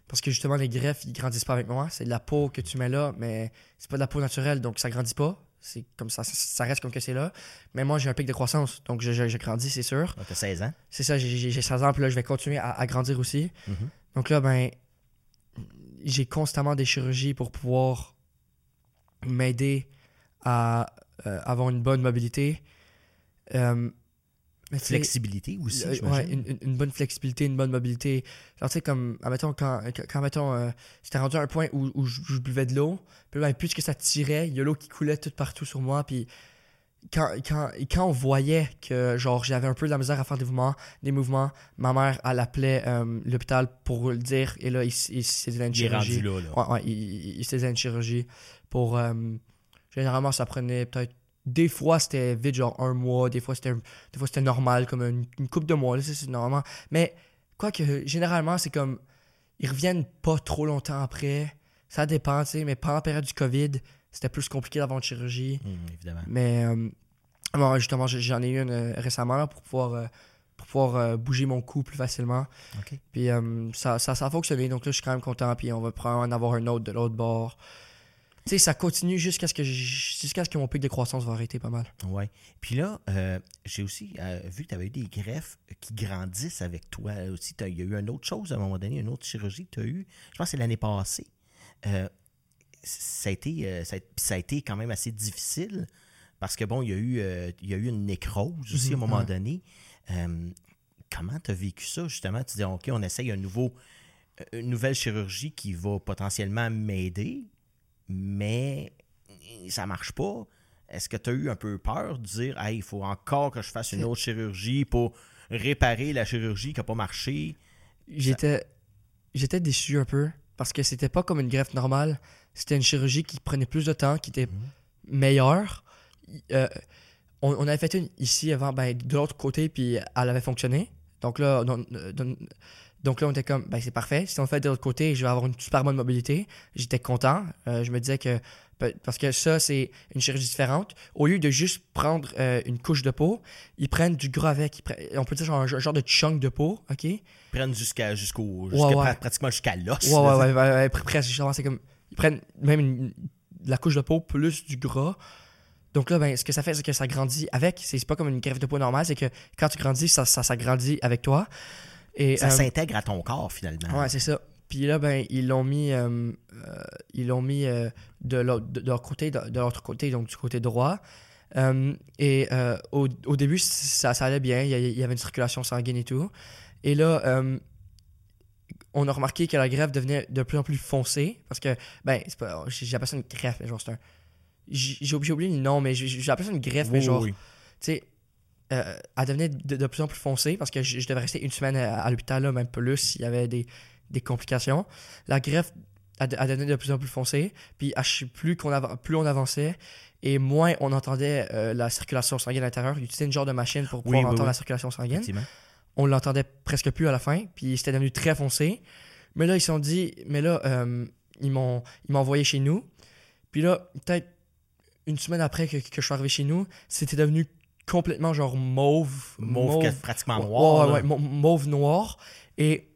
Parce que justement, les greffes, ils grandissent pas avec moi. C'est de la peau que tu mets là, mais c'est pas de la peau naturelle, donc ça grandit pas. C'est comme ça, ça, reste comme que c'est là. Mais moi, j'ai un pic de croissance, donc je, je, je grandis, c'est sûr. Donc, tu as 16 ans? C'est ça, j'ai- j'ai j'ai 16 ans, puis là, je vais continuer à, à grandir aussi. Mhm. Donc là, ben, j'ai constamment des chirurgies pour pouvoir m'aider à euh, avoir une bonne mobilité. Euh, sais, Flexibilité aussi, ouais, une, bonne flexibilité, une bonne mobilité. Genre, tu sais, comme, admettons, quand, quand, mettons, euh, c'était rendu à un point où, où je, je buvais de l'eau, puis ben, plus que ça tirait, il y a l'eau qui coulait tout partout sur moi, puis quand, quand, quand on voyait que, genre, j'avais un peu de la misère à faire des mouvements, des mouvements, ma mère, elle appelait euh, l'hôpital pour le dire, et là, il, il s'est dit une Il est rendu chirurgie. là. là. Ouais, ouais, il, il, il s'est dit une chirurgie pour... euh, généralement, ça prenait peut-être... Des fois, c'était vite, genre un mois. Des fois, c'était des fois c'était normal, comme une, une couple de mois. Là, c'est normalement. Mais, quoi que, généralement, c'est comme... Ils reviennent pas trop longtemps après. Ça dépend, tu sais. Mais pendant la période du COVID, c'était plus compliqué d'avoir une chirurgie. Hum, évidemment. Mais, euh, bon, justement, j'ai- j'en ai eu une euh, récemment là, pour pouvoir... euh, pour pouvoir euh, bouger mon cou plus facilement. Puis euh, ça, ça, ça a fonctionné, donc là, je suis quand même content. Puis on va probablement en avoir un autre de l'autre bord. Tu sais, ça continue jusqu'à ce que jusqu'à ce que mon pic de croissance va arrêter pas mal. Ouais. Puis là, euh, j'ai aussi euh, vu que tu avais eu des greffes qui grandissent avec toi aussi. T'as- Il y a eu une autre chose à un moment donné, une autre chirurgie que tu as eue. Je pense que c'est l'année passée. Euh, ça, a été, euh, ça, a, puis ça a été quand même assez difficile parce que, bon, il y a eu, euh, il y a eu une nécrose aussi à un Mhm, moment donné. Euh, comment tu as vécu ça, justement? Tu dis, OK, on essaye un nouveau, euh, une nouvelle chirurgie qui va potentiellement m'aider, mais ça marche pas. Est-ce que tu as eu un peu peur de dire, hey, il faut encore que je fasse une autre chirurgie pour réparer la chirurgie qui n'a pas marché? J'étais j'étais déçu un peu parce que c'était pas comme une greffe normale. C'était une chirurgie qui prenait plus de temps, qui était meilleure. Euh, on, on avait fait une ici avant, ben, de l'autre côté, puis elle avait fonctionné. Donc là, on- on- donc là, on était comme, ben, c'est parfait. Si on le fait de l'autre côté, je vais avoir une super bonne mobilité. J'étais content. Euh, je me disais que, parce que ça, c'est une chirurgie différente. Au lieu de juste prendre euh, une couche de peau, ils prennent du gras avec. On peut dire genre un genre de chunk de peau, OK? Ils prennent jusqu'à jusqu'au Ouais, jusqu'à ouais. pra- pratiquement jusqu'à l'os. Ouais, ouais, ouais, ouais, ouais, presque. C'est comme. Ils prennent même une- la couche de peau plus du gras. Donc là, ben, ce que ça fait, c'est que ça grandit avec. C'est c'est pas comme une greffe de peau normale, c'est que quand tu grandis, ça, ça, ça grandit avec toi. Et, Ça euh, s'intègre à ton corps, finalement. Ouais, c'est ça. Puis là, ben, ils l'ont mis, euh, euh, ils l'ont mis de l'autre de, leur côté, de, de l'autre côté, donc du côté droit. Euh, et euh, au, au début, ça, ça allait bien. Il y, avait une circulation sanguine et tout. Et là, euh, on a remarqué que la greffe devenait de plus en plus foncée. Parce que, ben, c'est pas, j'appelle ça une greffe, mais genre, c'est un. J'ai oublié le nom, mais j'appelle ça une greffe, mais genre, oui. tu sais, euh, elle devenait de, de plus en plus foncée parce que je, je devais rester une semaine à, à l'hôpital, là, même plus s'il y avait des, des complications. La greffe, elle, elle devenait de plus en plus foncée. Puis plus, qu'on ava- plus on avançait et moins on entendait euh, la circulation sanguine à l'intérieur. Ils utilisaient une genre de machine pour pouvoir Oui, oui, entendre oui. la circulation sanguine. On l'entendait presque plus à la fin. Puis c'était devenu très foncé. Mais là, ils se sont dit, mais là, euh, ils m'ont ils m'ont envoyé chez nous. Puis là, peut-être une semaine après que, que je suis arrivé chez nous, c'était devenu complètement genre mauve. Mauve, que- pratiquement noir. ouais, ouais, mau- mauve noir. Et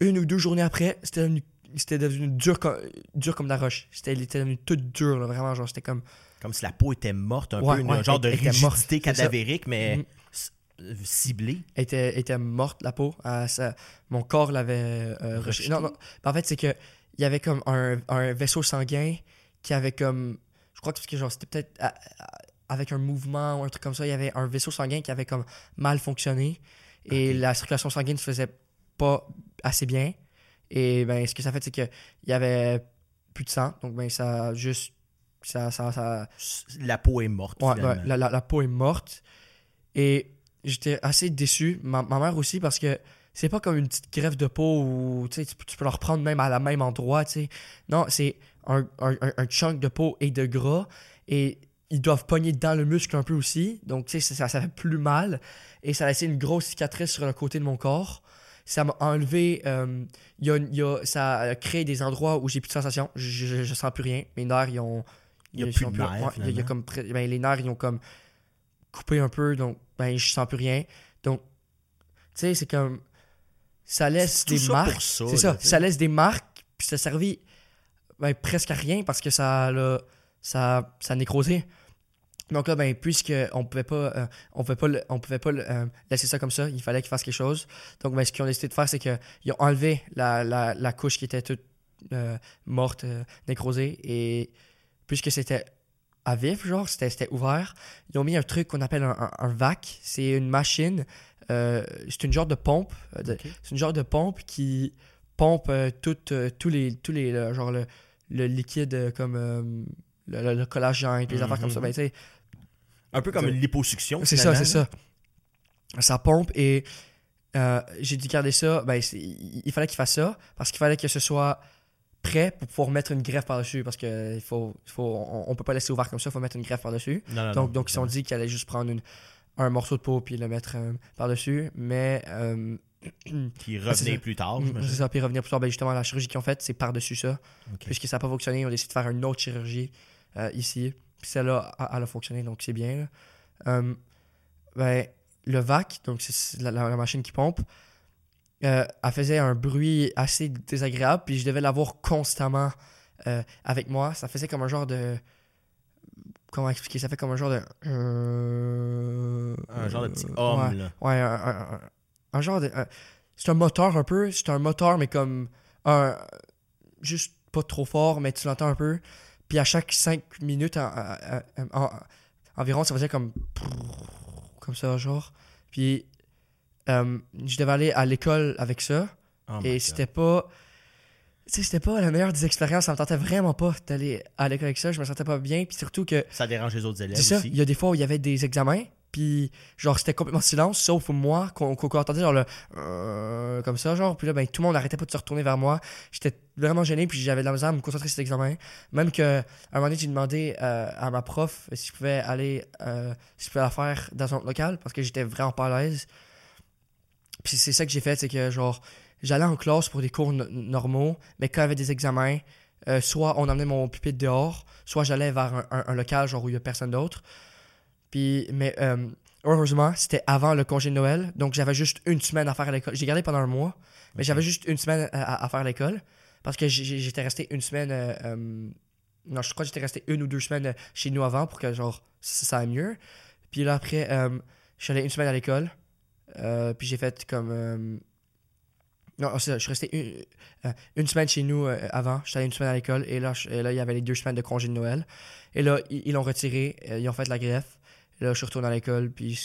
une ou deux journées après, c'était devenu, c'était devenu dur, comme, dur comme de la roche. C'était il était devenu tout dur, là, vraiment. Genre, c'était comme. Comme si la peau était morte, un Ouais, peu, une- ouais, un genre de elle morte, rigidité cadavérique, mais Mhm. s- euh, ciblée. Elle était, était morte, la peau. Euh, ça- mon corps l'avait euh, rejeté? Non, non. Ben, en fait, c'est que il y avait comme un, un vaisseau sanguin qui avait comme. Je crois que c'était peut-être à- à- avec un mouvement ou un truc comme ça. Il y avait un vaisseau sanguin qui avait comme mal fonctionné. Et la circulation sanguine ne se faisait pas assez bien. Et ben, ce que ça fait, c'est qu'il y avait plus de sang. Donc, ben, ça juste. Ça, ça, La peau est morte, Ouais, la, la- la peau est morte. Et j'étais assez déçu. Ma, ma mère aussi, parce que c'est pas comme une petite greffe de peau où tu, sais, tu peux- la reprendre même à la même endroit. tu sais. Non, c'est un, un, un- un chunk de peau et de gras. Et ils doivent pogner dans le muscle un peu aussi. Donc, tu sais, ça, ça fait plus mal. Et ça a laissé une grosse cicatrice sur le côté de mon corps. Ça m'a enlevé. euh, y a, y a- ça a créé des endroits où j'ai plus de sensation. Je, je, je sens plus rien. Mes nerfs, ils ont. Il y a plus de nerfs, ouais, y a- comme ben, les nerfs, ils ont comme coupé un peu. Donc, ben, je sens plus rien. Donc, tu sais, c'est comme. Ça laisse des ça marques. ça, C'est ça. sais. Ça laisse des marques. Puis ça servait ben, presque à rien parce que ça l'a- ça, ça a nécrosé. Donc là, ben, puisque on pouvait pas, euh, on pouvait pas, le- on pouvait pas le, euh, laisser ça comme ça, il fallait qu'ils fassent quelque chose. Donc, ben, ce qu'ils ont décidé de faire, c'est qu'ils ont enlevé la, la, la couche qui était toute euh, morte, nécrosée, et puisque c'était à vif, genre, c'était ouvert. Ils ont mis un truc qu'on appelle un, un- un vac. C'est une machine, c'est une genre de pompe. C'est une genre de pompe qui pompe tout, tous les, tous les le- genre le, le liquide comme le, le- collagène, les affaires comme ça. Mhm. Ben, Un peu comme une liposuction. c'est ça, c'est ça. Ça pompe et euh, j'ai dû garder ça. Ben, il fallait qu'il fasse ça parce qu'il fallait que ce soit prêt pour pouvoir mettre une greffe par-dessus parce que il faut, il faut, on, on peut pas laisser ouvert comme ça, il faut mettre une greffe par-dessus. Non, non, non, donc, donc ils évidemment. dit qu'il allait juste prendre une- un morceau de peau puis le mettre euh, par-dessus. Mais euh, Qui c'est revenait plus tard, Mm. C'est ça, puis revenir plus tard. Ben justement, la chirurgie qu'ils ont faite, c'est par-dessus ça. Puisque ça n'a pas fonctionné, ils ont décidé de faire une autre chirurgie euh, ici. Puis celle-là, a- elle a fonctionné, donc c'est bien. Euh, ben, le VAC, donc c'est- la, machine qui pompe, euh, elle faisait un bruit assez désagréable, puis je devais l'avoir constamment euh, avec moi. Ça faisait comme un genre de. Comment expliquer? Ça fait comme un genre de. euh, Un genre de petit ouais. homme, là. Ouais, un, un- un- un genre de. c'est un moteur un peu. C'est un moteur, mais comme. Un, juste pas trop fort, mais tu l'entends un peu. Puis à chaque 5 minutes, en- en- en- en- environ, ça faisait comme. Comme ça, genre. Puis. euh, je devais aller à l'école avec ça. Oh et c'était pas. Tu sais, c'était pas la meilleure des expériences. Ça me tentait vraiment pas d'aller à l'école avec ça. Je me sentais pas bien. Puis surtout que. Ça dérange les autres élèves C'est ça. Il y a des fois où il y avait des examens, puis genre c'était complètement silence, sauf moi, qu'on qu'on entendait genre le euh, comme ça, genre. Puis là, ben tout le monde n'arrêtait pas de se retourner vers moi. J'étais vraiment gêné, puis j'avais de la misère à me concentrer sur cet examen. Même que un moment donné, j'ai demandé euh, à ma prof si je pouvais aller, euh, si je pouvais la faire dans un autre local, parce que j'étais vraiment pas à l'aise. Puis c'est ça que j'ai fait, c'est que genre j'allais en classe pour des cours no- normaux, mais quand il y avait des examens, soit on emmenait mon pupitre dehors, soit j'allais vers un, un- un local genre où il y a personne d'autre. Puis, mais euh, heureusement, c'était avant le congé de Noël, donc j'avais juste une semaine à faire à l'école. J'ai gardé pendant un mois, mais j'avais juste une semaine à, à- faire à l'école parce que j'étais resté une semaine. euh, euh, non, je crois que j'étais resté une ou deux semaines euh, chez nous avant pour que genre ça, ça aille mieux. Puis là après, euh, je suis allé une semaine à l'école. Euh, puis j'ai fait comme. euh, non, c'est ça, je suis resté une, euh, une semaine chez nous euh, avant. J'étais allé une semaine à l'école et là, je- et là, il y avait les deux semaines de congé de Noël. Et là, ils l'ont retiré. euh, ils ont fait la greffe. Là, je suis retourné à l'école. Puis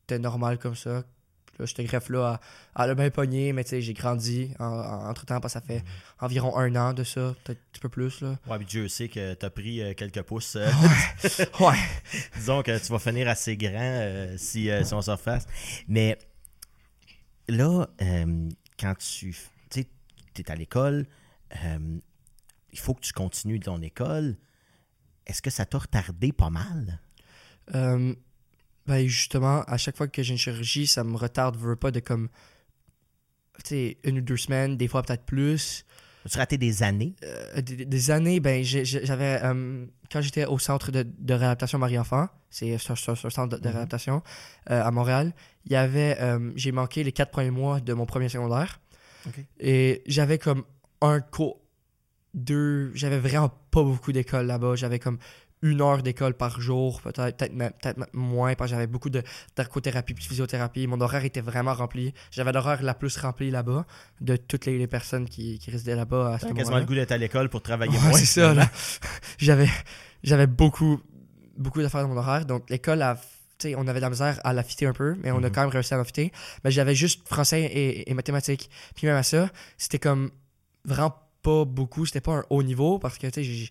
c'était normal comme ça. Là, cette greffe-là, elle, elle a bien pogné, mais tu sais, j'ai grandi en- en- entre-temps, parce que ça fait environ un an de ça, peut-être un petit peu plus. Là. Ouais, puis Dieu sait que t'as pris euh, quelques pouces. euh, Ouais. disons que tu vas finir assez grand euh, si, si on s'en fasse. Mais là, quand tu es à l'école, il faut que tu continues ton école. Est-ce que ça t'a retardé pas mal? Euh, ben justement, à chaque fois que j'ai une chirurgie, ça me retarde, veux pas, de comme, tu sais, une ou deux semaines, des fois peut-être plus. As-tu raté des années? Euh, des, des années, ben j'avais, euh, quand j'étais au centre de, de réadaptation Marie-Enfant, c'est un, centre de, de Mhm. réadaptation euh, à Montréal, il y avait, j'ai manqué les quatre premiers mois de mon premier secondaire. Ok. Et j'avais comme un cours, deux, j'avais vraiment pas beaucoup d'école là-bas. J'avais comme une heure d'école par jour, peut-être peut-être même moins, parce que j'avais beaucoup de d'arcothérapie puis de physiothérapie. Mon horaire était vraiment rempli. J'avais l'horaire la plus remplie là-bas de toutes les, les personnes qui, qui résidaient là-bas à ce T'as quasiment le goût d'être à l'école pour travailler Ouais, moins. c'est ça, là. J'avais, j'avais beaucoup, beaucoup d'affaires dans mon horaire. Donc, l'école, a- on avait de la misère à l'affiter un peu, mais on a Mhm. quand même réussi à l'affiter. Mais j'avais juste français et, et mathématiques. Puis même à ça, c'était comme vraiment pas beaucoup. C'était pas un haut niveau parce que, tu sais,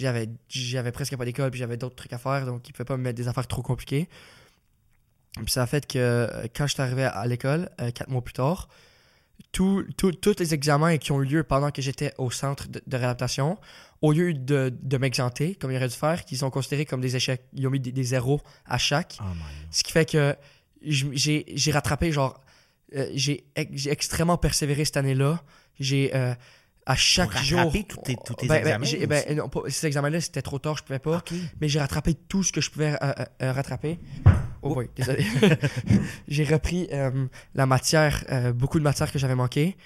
j'avais, j'avais presque pas d'école, puis j'avais d'autres trucs à faire, donc ils pouvaient pas me mettre des affaires trop compliquées. Puis ça a fait que euh, quand je suis arrivé à l'école, euh, quatre mois plus tard, tous les examens qui ont eu lieu pendant que j'étais au centre de, de réadaptation, au lieu de, de m'exenter, comme ils auraient dû faire, qu'ils ont considéré comme des échecs. Ils ont mis des, des zéros à chaque. Oh. Ce qui fait que j'ai j'ai rattrapé, genre, euh, j'ai ex- j'ai extrêmement persévéré cette année-là. J'ai, euh, à chaque Pour jour. tous tes- tous tes Ben, ben, examens j'ai- ben, non, pas- ces examens-là, c'était trop tard, je pouvais pas. Mais j'ai rattrapé tout ce que je pouvais euh, euh, euh, rattraper. Oh oui, désolé. j'ai repris euh, la matière, beaucoup de matière que j'avais manqué.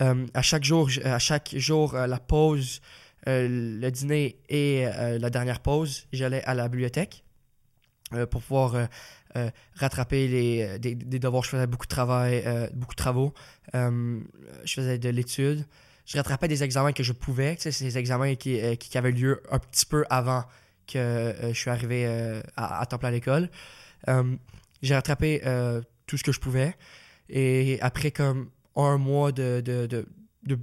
À chaque jour, à chaque jour, la pause, le dîner et la dernière pause, j'allais à la bibliothèque pour pouvoir euh, rattraper les, des, des devoirs. Je faisais beaucoup de travail, euh, beaucoup de travaux. Euh, je faisais de l'étude. Je rattrapais des examens que je pouvais, tu sais, ces examens qui, euh, qui avaient lieu un petit peu avant que euh, je suis arrivé euh, à, à temps plein à l'école. J'ai rattrapé tout ce que je pouvais. Et après comme un mois de, de, de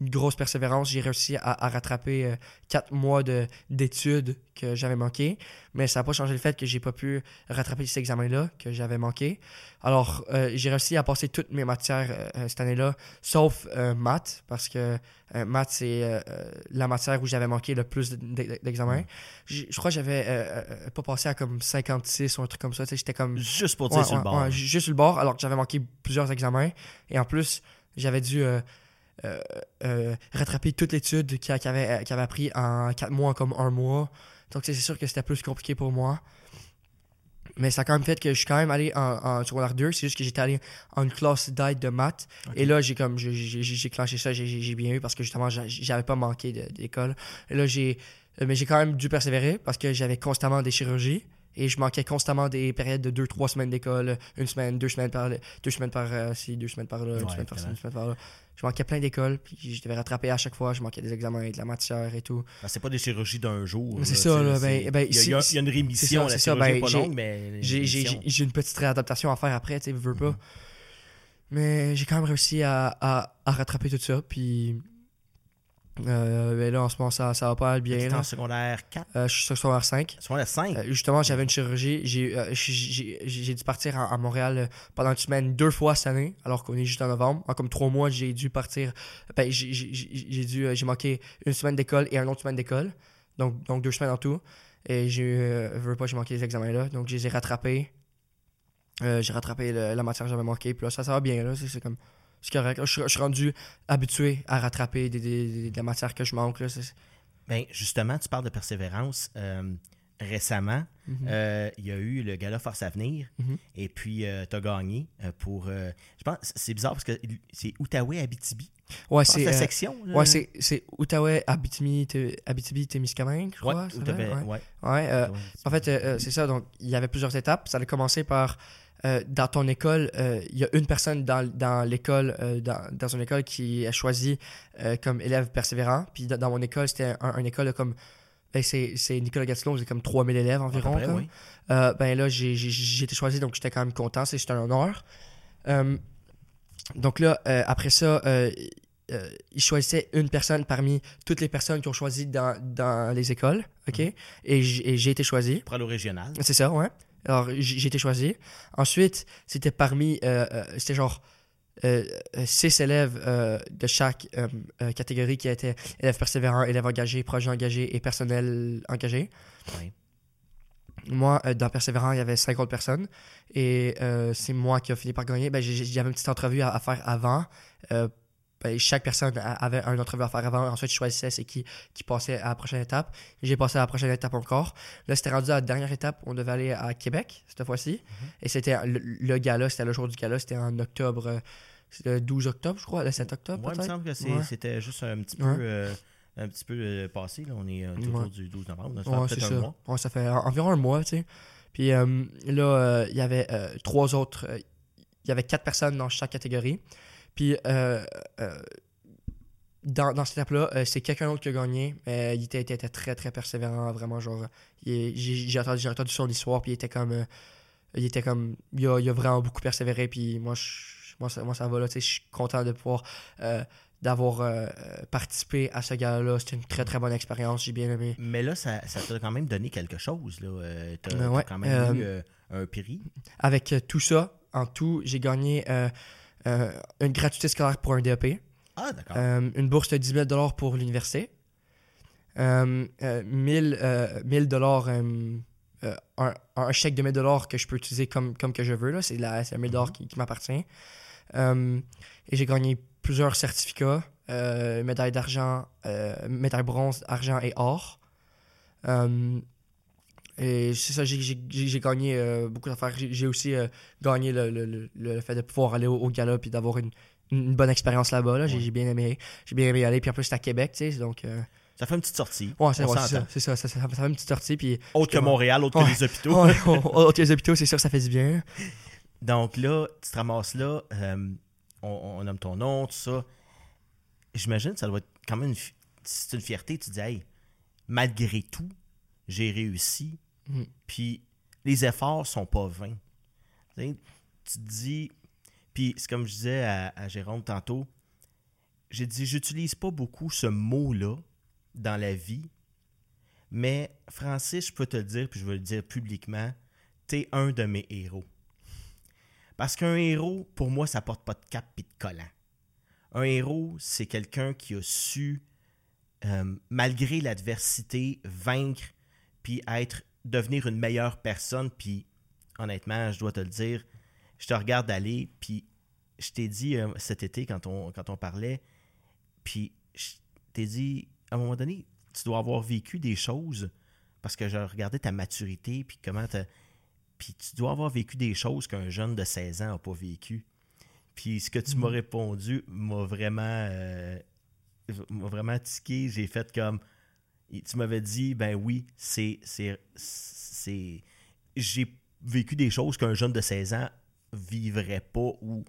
grosse persévérance, j'ai réussi à, à rattraper euh, quatre mois de- d'études que j'avais manqué. Mais ça n'a pas changé le fait que j'ai pas pu rattraper cet examen-là que j'avais manqué. Alors, euh, j'ai réussi à passer toutes mes matières euh, cette année-là, sauf euh, maths, parce que euh, maths, c'est euh, euh, la matière où j'avais manqué le plus d'examens. Je crois que j'avais euh, euh, pas passé à comme 56 ou un truc comme ça. J'étais comme Juste pour dire Ouais, sur le bord. ouais, juste sur le bord, alors que j'avais manqué plusieurs examens. Et en plus, j'avais dû euh, euh, euh, rattraper toute l'étude qui, qui avait, qui avait pris en quatre mois comme un mois. Donc, c'est sûr que c'était plus compliqué pour moi. Mais ça a quand même fait que je suis quand même allé en, en secondaire 2. C'est juste que j'étais allé en une classe d'aide de maths. Et là, j'ai comme j'ai- clenché ça, j'ai- bien eu parce que justement, j'a- j'avais pas manqué d'école. Et là, j'ai. euh, Mais j'ai quand même dû persévérer parce que j'avais constamment des chirurgies. Et je manquais constamment des périodes de 2-3 semaines d'école, une semaine, deux semaines par deux semaines par euh, ci, deux semaines par là, une Ouais, semaine par ci, une semaine par là. Je manquais plein d'écoles, puis je devais rattraper à chaque fois, je manquais des examens, de la matière et tout. Ben, c'est pas des chirurgies d'un jour. C'est ça, là, ben- ben, il, y a, il y une rémission, ça, la chirurgie ben, est pas longue, mais. J'ai une petite réadaptation à faire après, tu sais, veux pas. Mais j'ai quand même réussi à, à, à rattraper tout ça, puis euh, ben là, en ce moment, ça, ça va pas bien. T'étais Là. en secondaire 4, Euh, je suis sur secondaire 5. secondaire 5. Euh, justement, j'avais une chirurgie. J'ai dû partir à, à Montréal pendant une semaine deux fois cette année, alors qu'on est juste en novembre. En comme trois mois, j'ai dû partir. Ben, j'ai- dû, j'ai manqué une semaine d'école et une autre semaine d'école. Donc, donc deux semaines en tout. Et euh, veux pas, j'ai manqué les examens là. Donc, je les ai rattrapés. J'ai rattrapé le- la matière que j'avais manqué. Puis là, ça, ça va bien. Là, c'est comme. C'est correct. Là, je, suis- je suis rendu habitué à rattraper des, des, des- de la matière que je manque. Là. Ben, justement, tu parles de persévérance. euh, récemment, Mhm. euh, il y a eu le gala Force à venir. Mhm. Et puis, tu as gagné euh, pour. euh, je pense c'est bizarre parce que c'est Outaouais Abitibi. Ouais, c'est. la euh, section. là. Ouais, c'est, c'est Outaouais, Abitibi, Té- Abitibi, Témiscamingue, je Ouais, crois. ça Outaouais, ouais. ouais. Ouais, euh, Ouais. en fait, euh, euh, c'est ça. Donc, il y avait plusieurs étapes. Ça a commencé par, euh, dans ton école, euh, il y a une personne dans, dans l'école, euh, dans, dans une école qui a choisi comme élève persévérant. Puis dans, dans mon école, c'était un, une école de comme, ben, c'est, c'est Nicolas Gatineau, c'est comme 3000 élèves environ. près, oui. Ben là, j'ai, j'ai- j'ai été choisi, donc j'étais quand même content. C'est, c'était un honneur. Donc là, après ça, euh, ils choisissaient une personne parmi toutes les personnes qui ont choisi dans, dans les écoles, OK? Et, j- et j'ai été choisi. Pour aller au régional. C'est ça, ouais. Alors, j'ai été choisi. Ensuite, c'était parmi... euh, euh, c'était genre... euh, six élèves euh, de chaque catégorie qui étaient élèves persévérants, élèves engagés, projets engagés et personnel engagé. Moi, dans Persévérant, il y avait 50 personnes. Et c'est moi qui ai fini par gagner. Ben, J'avais une petite entrevue à, à faire avant. Ben, chaque personne avait une entrevue à faire avant. Ensuite, je choisissais c'est qui, qui passait à la prochaine étape. J'ai passé à la prochaine étape encore. Là, c'était rendu à la dernière étape. On devait aller à Québec, cette fois-ci. Et c'était le, le gala, c'était le jour du gala. C'était en octobre. euh, c'était le 12 octobre, je crois, le 7 octobre, Moi, il me semble que Ouais. c'était juste un petit peu, Ouais. euh, un petit peu euh, passé. Là. On est autour du 12 novembre. Ça fait un mois. Ça fait en- environ un mois, tu sais. Puis euh, là, euh, il y avait trois autres. Il y avait quatre personnes dans chaque catégorie. Puis euh, euh, dans, dans cette étape-là, euh, c'est quelqu'un d'autre qui a gagné. Mais il était, était, était très, très persévérant, vraiment. Genre, j'ai entendu, entendu son histoire, puis il était comme. euh, il était comme. Il a, il a vraiment beaucoup persévéré, puis moi, je- moi, ça, moi, ça va là. tu sais, Je suis content de pouvoir. d'avoir euh, participé à ce gala-là. C'était une très, très bonne expérience. J'ai bien aimé. Mais là, ça ça t'a quand même donné quelque chose. Là. Euh, t'as, Ben ouais, quand même euh, eu un prix. Avec tout ça, en tout, j'ai gagné euh, une gratuité scolaire pour un DEP, Ah, d'accord. euh, une bourse de 10 000 pour l'université, euh, euh, 1000 euh, 1000 dollars, un, un chèque de 1000 dollars que je peux utiliser comme, comme que je veux. là. C'est la- c'est 1000 dollars qui, qui m'appartient. Et j'ai gagné plusieurs certificats, médaille d'argent, médaille bronze, argent et or. Et c'est ça, j'ai- gagné euh, beaucoup d'affaires. J'ai aussi euh, gagné le, le- le- le fait de pouvoir aller au, au gala et d'avoir une, une bonne expérience là-bas. Là. J'ai Ouais. bien aimé. J'ai bien aimé y aller. Puis en plus, c'est à Québec, tu sais. Donc, euh, Ça fait une petite sortie. ouais, c'est ouais, ça. Ça, ça, ça, fait une petite sortie. Puis, Autre que. Montréal, autre Ouais. que les hôpitaux. ouais, au- au- les hôpitaux, c'est sûr, ça fait du bien. Donc là, tu te ramasses là, on, on nomme ton nom, tout ça. J'imagine que ça doit être quand même une, une fierté. Tu te dis, hey, malgré tout, j'ai réussi, Mhm. puis les efforts sont pas vains. Tu te dis, puis c'est comme je disais à, Jérôme tantôt, j'ai dit, j'utilise pas beaucoup ce mot-là dans la vie, mais Francis, je peux te dire, puis je veux le dire publiquement, t'es un de mes héros. Parce qu'un héros, pour moi, ça porte pas de cap et de collant. Un héros, c'est quelqu'un qui a su, euh, malgré l'adversité, vaincre, puis être, devenir une meilleure personne. Puis, honnêtement, je dois te le dire, je te regarde aller, puis je t'ai dit euh, cet été, quand on, quand on parlait, puis je t'ai dit, à un moment donné, tu dois avoir vécu des choses, parce que je regardais ta maturité, puis comment t'as- Puis tu dois avoir vécu des choses qu'un jeune de 16 ans n'a pas vécu. Puis ce que tu m'as répondu m'a vraiment, euh, m'a vraiment tiqué. J'ai fait comme. Tu m'avais dit, ben oui, c'est. c'est, J'ai vécu des choses qu'un jeune de 16 ans vivrait pas ou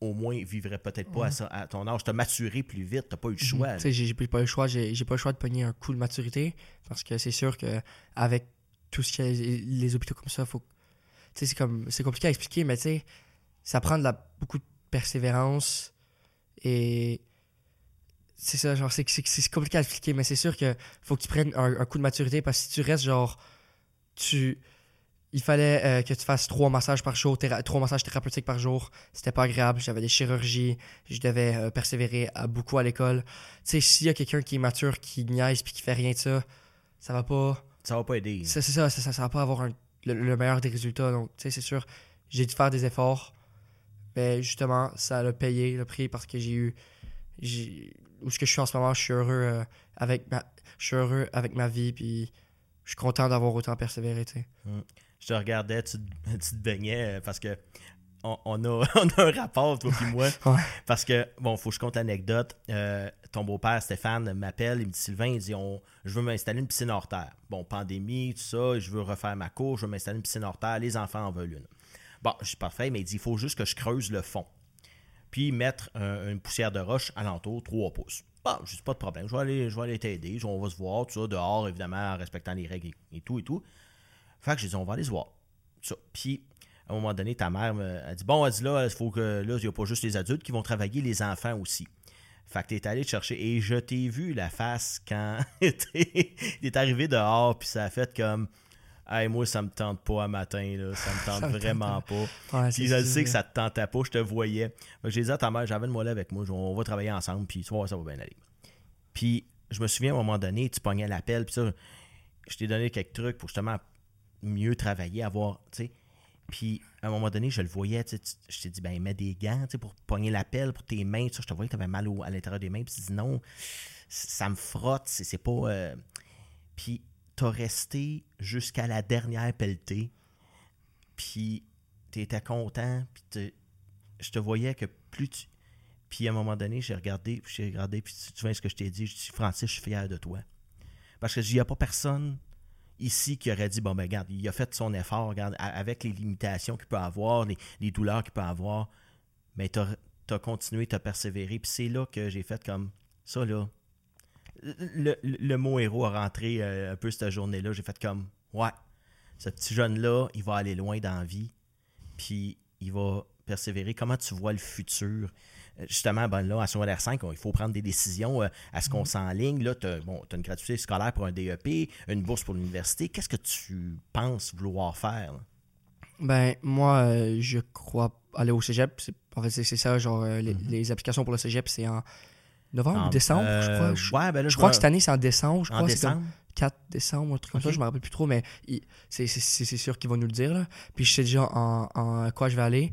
au moins vivrait peut-être pas à, ça- à ton âge. Tu as maturé plus vite, tu pas eu le choix. Tu sais, j'ai pas le choix, j'ai j'ai pas le choix de pogner un coup de maturité parce que c'est sûr que avec tout ce qu'il y a, les, les hôpitaux comme ça, faut. Tu sais, c'est comme c'est compliqué à expliquer, mais tu sais, ça prend de la, beaucoup de persévérance et c'est ça, genre, c'est compliqué à expliquer, mais c'est sûr que faut que tu prennes un, un coup de maturité parce que si tu restes genre, tu. Il fallait euh, que tu fasses trois massages par jour, trois massages thérapeutiques par jour. C'était pas agréable. J'avais des chirurgies. Je devais euh, persévérer à, beaucoup à l'école. Tu sais, s'il y a quelqu'un qui est mature, qui niaise puis qui fait rien de ça, ça va pas. Ça va pas aider. C'est c'est ça, ça, ça, ça va pas avoir un- le, le meilleur des résultats. Donc, tu sais, c'est sûr, j'ai dû faire des efforts. Mais justement, ça a payé le prix parce que j'ai eu. j'ai- Où ce que je suis en ce moment, je suis heureux euh, avec ma. Je suis heureux avec ma vie, puis je suis content d'avoir autant persévéré, sais. Je te regardais, tu, te- tu te baignais euh, parce que on, on a, on a un rapport, toi et moi. Ouais. Parce que, bon, faut que je compte l'anecdote. Euh, ton beau-père, Stéphane, m'appelle, il me dit Sylvain, il dit on, Je veux m'installer une piscine hors terre. Bon, pandémie, tout ça, je veux refaire ma cour, je veux m'installer une piscine hors terre, les enfants en veulent une. Bon, je suis parfait, mais il dit Il faut juste que je creuse le fond. Puis mettre un- une poussière de roche alentour, 3 pouces. Bon, je dis pas de problème, je vais aller, je vais aller t'aider, on va se voir, tout ça, dehors, évidemment, en respectant les règles et, tout et tout. Fait que j'ai dit, on va aller se voir. Ça. Puis, à un moment donné, ta mère a dit, bon, elle dit là, il faut que, là, il n'y a pas juste les adultes qui vont travailler, les enfants aussi. Fait que t'es allé te chercher et je t'ai vu la face quand t'es arrivé dehors, puis ça a fait comme, hey, moi, ça me tente pas à matin, là, ça me tente vraiment pas. Ouais, Puis je sais que ça te tentait pas, je te voyais. J'ai dit à ta mère, j'avais le mollet avec moi, on va travailler ensemble, puis tu vas voir, ça va bien aller. Puis je me souviens à un moment donné, tu pognais l'appel, puis ça, je t'ai donné quelques trucs pour justement mieux travailler, avoir, tu sais. Puis à un moment donné, je le voyais, tu sais, tu- je t'ai dit, ben mets des gants, tu sais, pour pogner l'appel, pour tes mains, ça. Je te voyais que tu avais mal au- à l'intérieur des mains, puis tu dis non, ça me frotte, c'est c'est pas. euh, Puis t'as resté jusqu'à la dernière pelletée, puis t'étais content, puis je te voyais que plus tu. Puis à un moment donné, j'ai regardé, puis j'ai regardé, puis tu, vois ce que je t'ai dit, je dis Francis, je suis fier de toi. Parce que il n'y a pas personne ici qui aurait dit bon ben regarde, il a fait son effort, regarde, avec les limitations qu'il peut avoir, les, les douleurs qu'il peut avoir, mais t'as as continué, t'as persévéré, puis c'est là que j'ai fait comme ça là. Le, le- mot héros a rentré euh, un peu cette journée-là. J'ai fait comme ouais, ce petit jeune-là, il va aller loin dans la vie, puis il va persévérer. Comment tu vois le futur? Euh, Justement, ben là, à secondaire 5, on- il faut prendre des décisions. euh, à ce qu'on s'enligne? Là, tu as, bon, une gratuité scolaire pour un DEP, une bourse pour l'université. Qu'est-ce que tu penses vouloir faire? là? Ben, moi, euh, je crois aller au cégep. En fait, c'est ça, genre, les, Mhm. les applications pour le cégep, c'est en novembre ou décembre, je euh, crois. Je, ouais, ben là, je crois que cette année, c'est en décembre. Je En crois décembre? 4 décembre, un truc comme ça, je me rappelle plus trop, mais c'est sûr qu'ils vont nous le dire. Là. Puis je sais déjà en, en quoi je vais aller.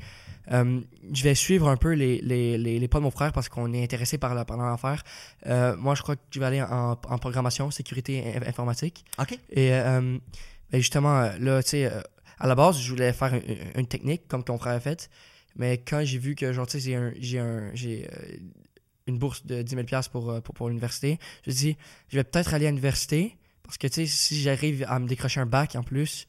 Euh, je vais suivre un peu les, les, les, les pas de mon frère parce qu'on est intéressé par la- par l'affaire. Euh, moi, je crois que je vais aller en, en programmation, sécurité in- informatique. OK. Et euh, ben justement, euh, là, tu sais, euh, à la base, je voulais faire une, une technique comme ton frère a fait. Mais quand j'ai vu que, genre, tu sais, j'ai un- j'ai un- j'ai, euh, une bourse de 10 000 pour, euh, pour, pour l'université, je me dit, je vais peut-être aller à l'université parce que, tu sais, si j'arrive à me décrocher un bac en plus,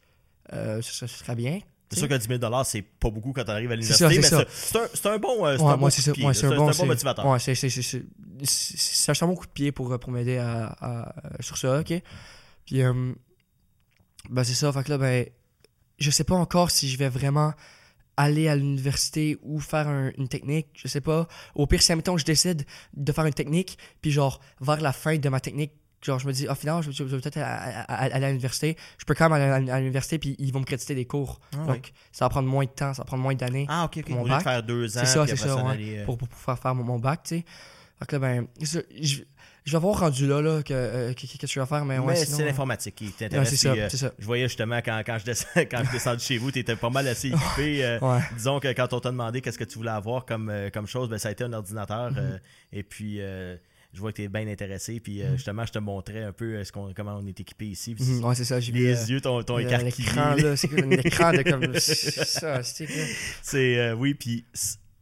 euh, ce, ce serait bien. C'est sûr que 10 000 c'est pas beaucoup quand tu arrives à l'université, mais c'est un, un bon, euh, c'est Ouais, un bon c'est là. c'est un bon, motivateur. Ouais, c'est un bon coup de pied pour, euh, pour m'aider à, à- euh, sur ça, ok? Puis, euh, Ben, c'est ça. Fait que là, ben, je sais pas encore si je vais vraiment aller à l'université ou faire un- une technique, je sais pas. Au pire, si, admettons, je décide de faire une technique, puis genre, vers la fin de ma technique, genre, je me dis, ah, finalement, je, je- vais peut-être aller à l'université. Je peux quand même aller à, l'université, puis ils vont me créditer des cours. Ah, Donc, ça va prendre moins de temps, ça va prendre moins d'années Ah, ok, ok. mon Au lieu de bac. faire deux ans, C'est ça, c'est ça, ouais, euh, pour, pour pouvoir faire mon, mon bac, tu sais. Fait que là, ben, je, je vais avoir rendu là, là, que, euh, que, que, que tu vas faire, mais ouais, c'est euh, l'informatique qui ouais, t'intéresse. c'est ça, puis, euh, c'est ça. Je voyais justement quand, quand je descends, quand je descends de chez vous, tu étais pas mal assez équipé. euh, Ouais. Disons que quand on t'a demandé qu'est-ce que tu voulais avoir comme, comme chose, ben, ça a été un ordinateur. Mhm. et puis, je vois que tu es bien intéressé. Puis, euh, justement, je te montrais un peu euh, ce comment on est équipé ici. Puis, Mhm, ouais, c'est ça, j'ai les euh, yeux écarquillé. L'écran, là, c'est un écran de comme. ça, c'est oui, puis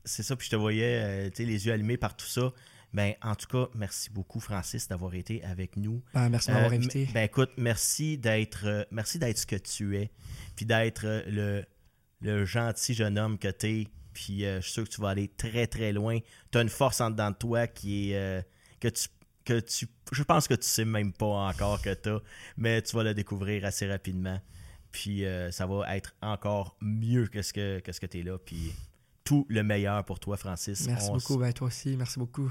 c'est ça, puis je te voyais, tu sais, les yeux allumés par tout ça. Ben, en tout cas, merci beaucoup, Francis, d'avoir été avec nous. Ben, merci de m'avoir Euh, invité. Ben, écoute, merci d'être, euh, merci d'être ce que tu es, puis d'être euh, le, le gentil jeune homme que tu es. Puis euh, je suis sûr que tu vas aller très, très loin. Tu as une force en dedans de toi qui est. que tu. Que tu, je pense que tu sais même pas encore que tu as, mais tu vas le découvrir assez rapidement. Puis euh, ça va être encore mieux que ce que, que, ce que tu es là. Puis tout le meilleur pour toi, Francis. Merci On beaucoup, ben, toi aussi, merci beaucoup.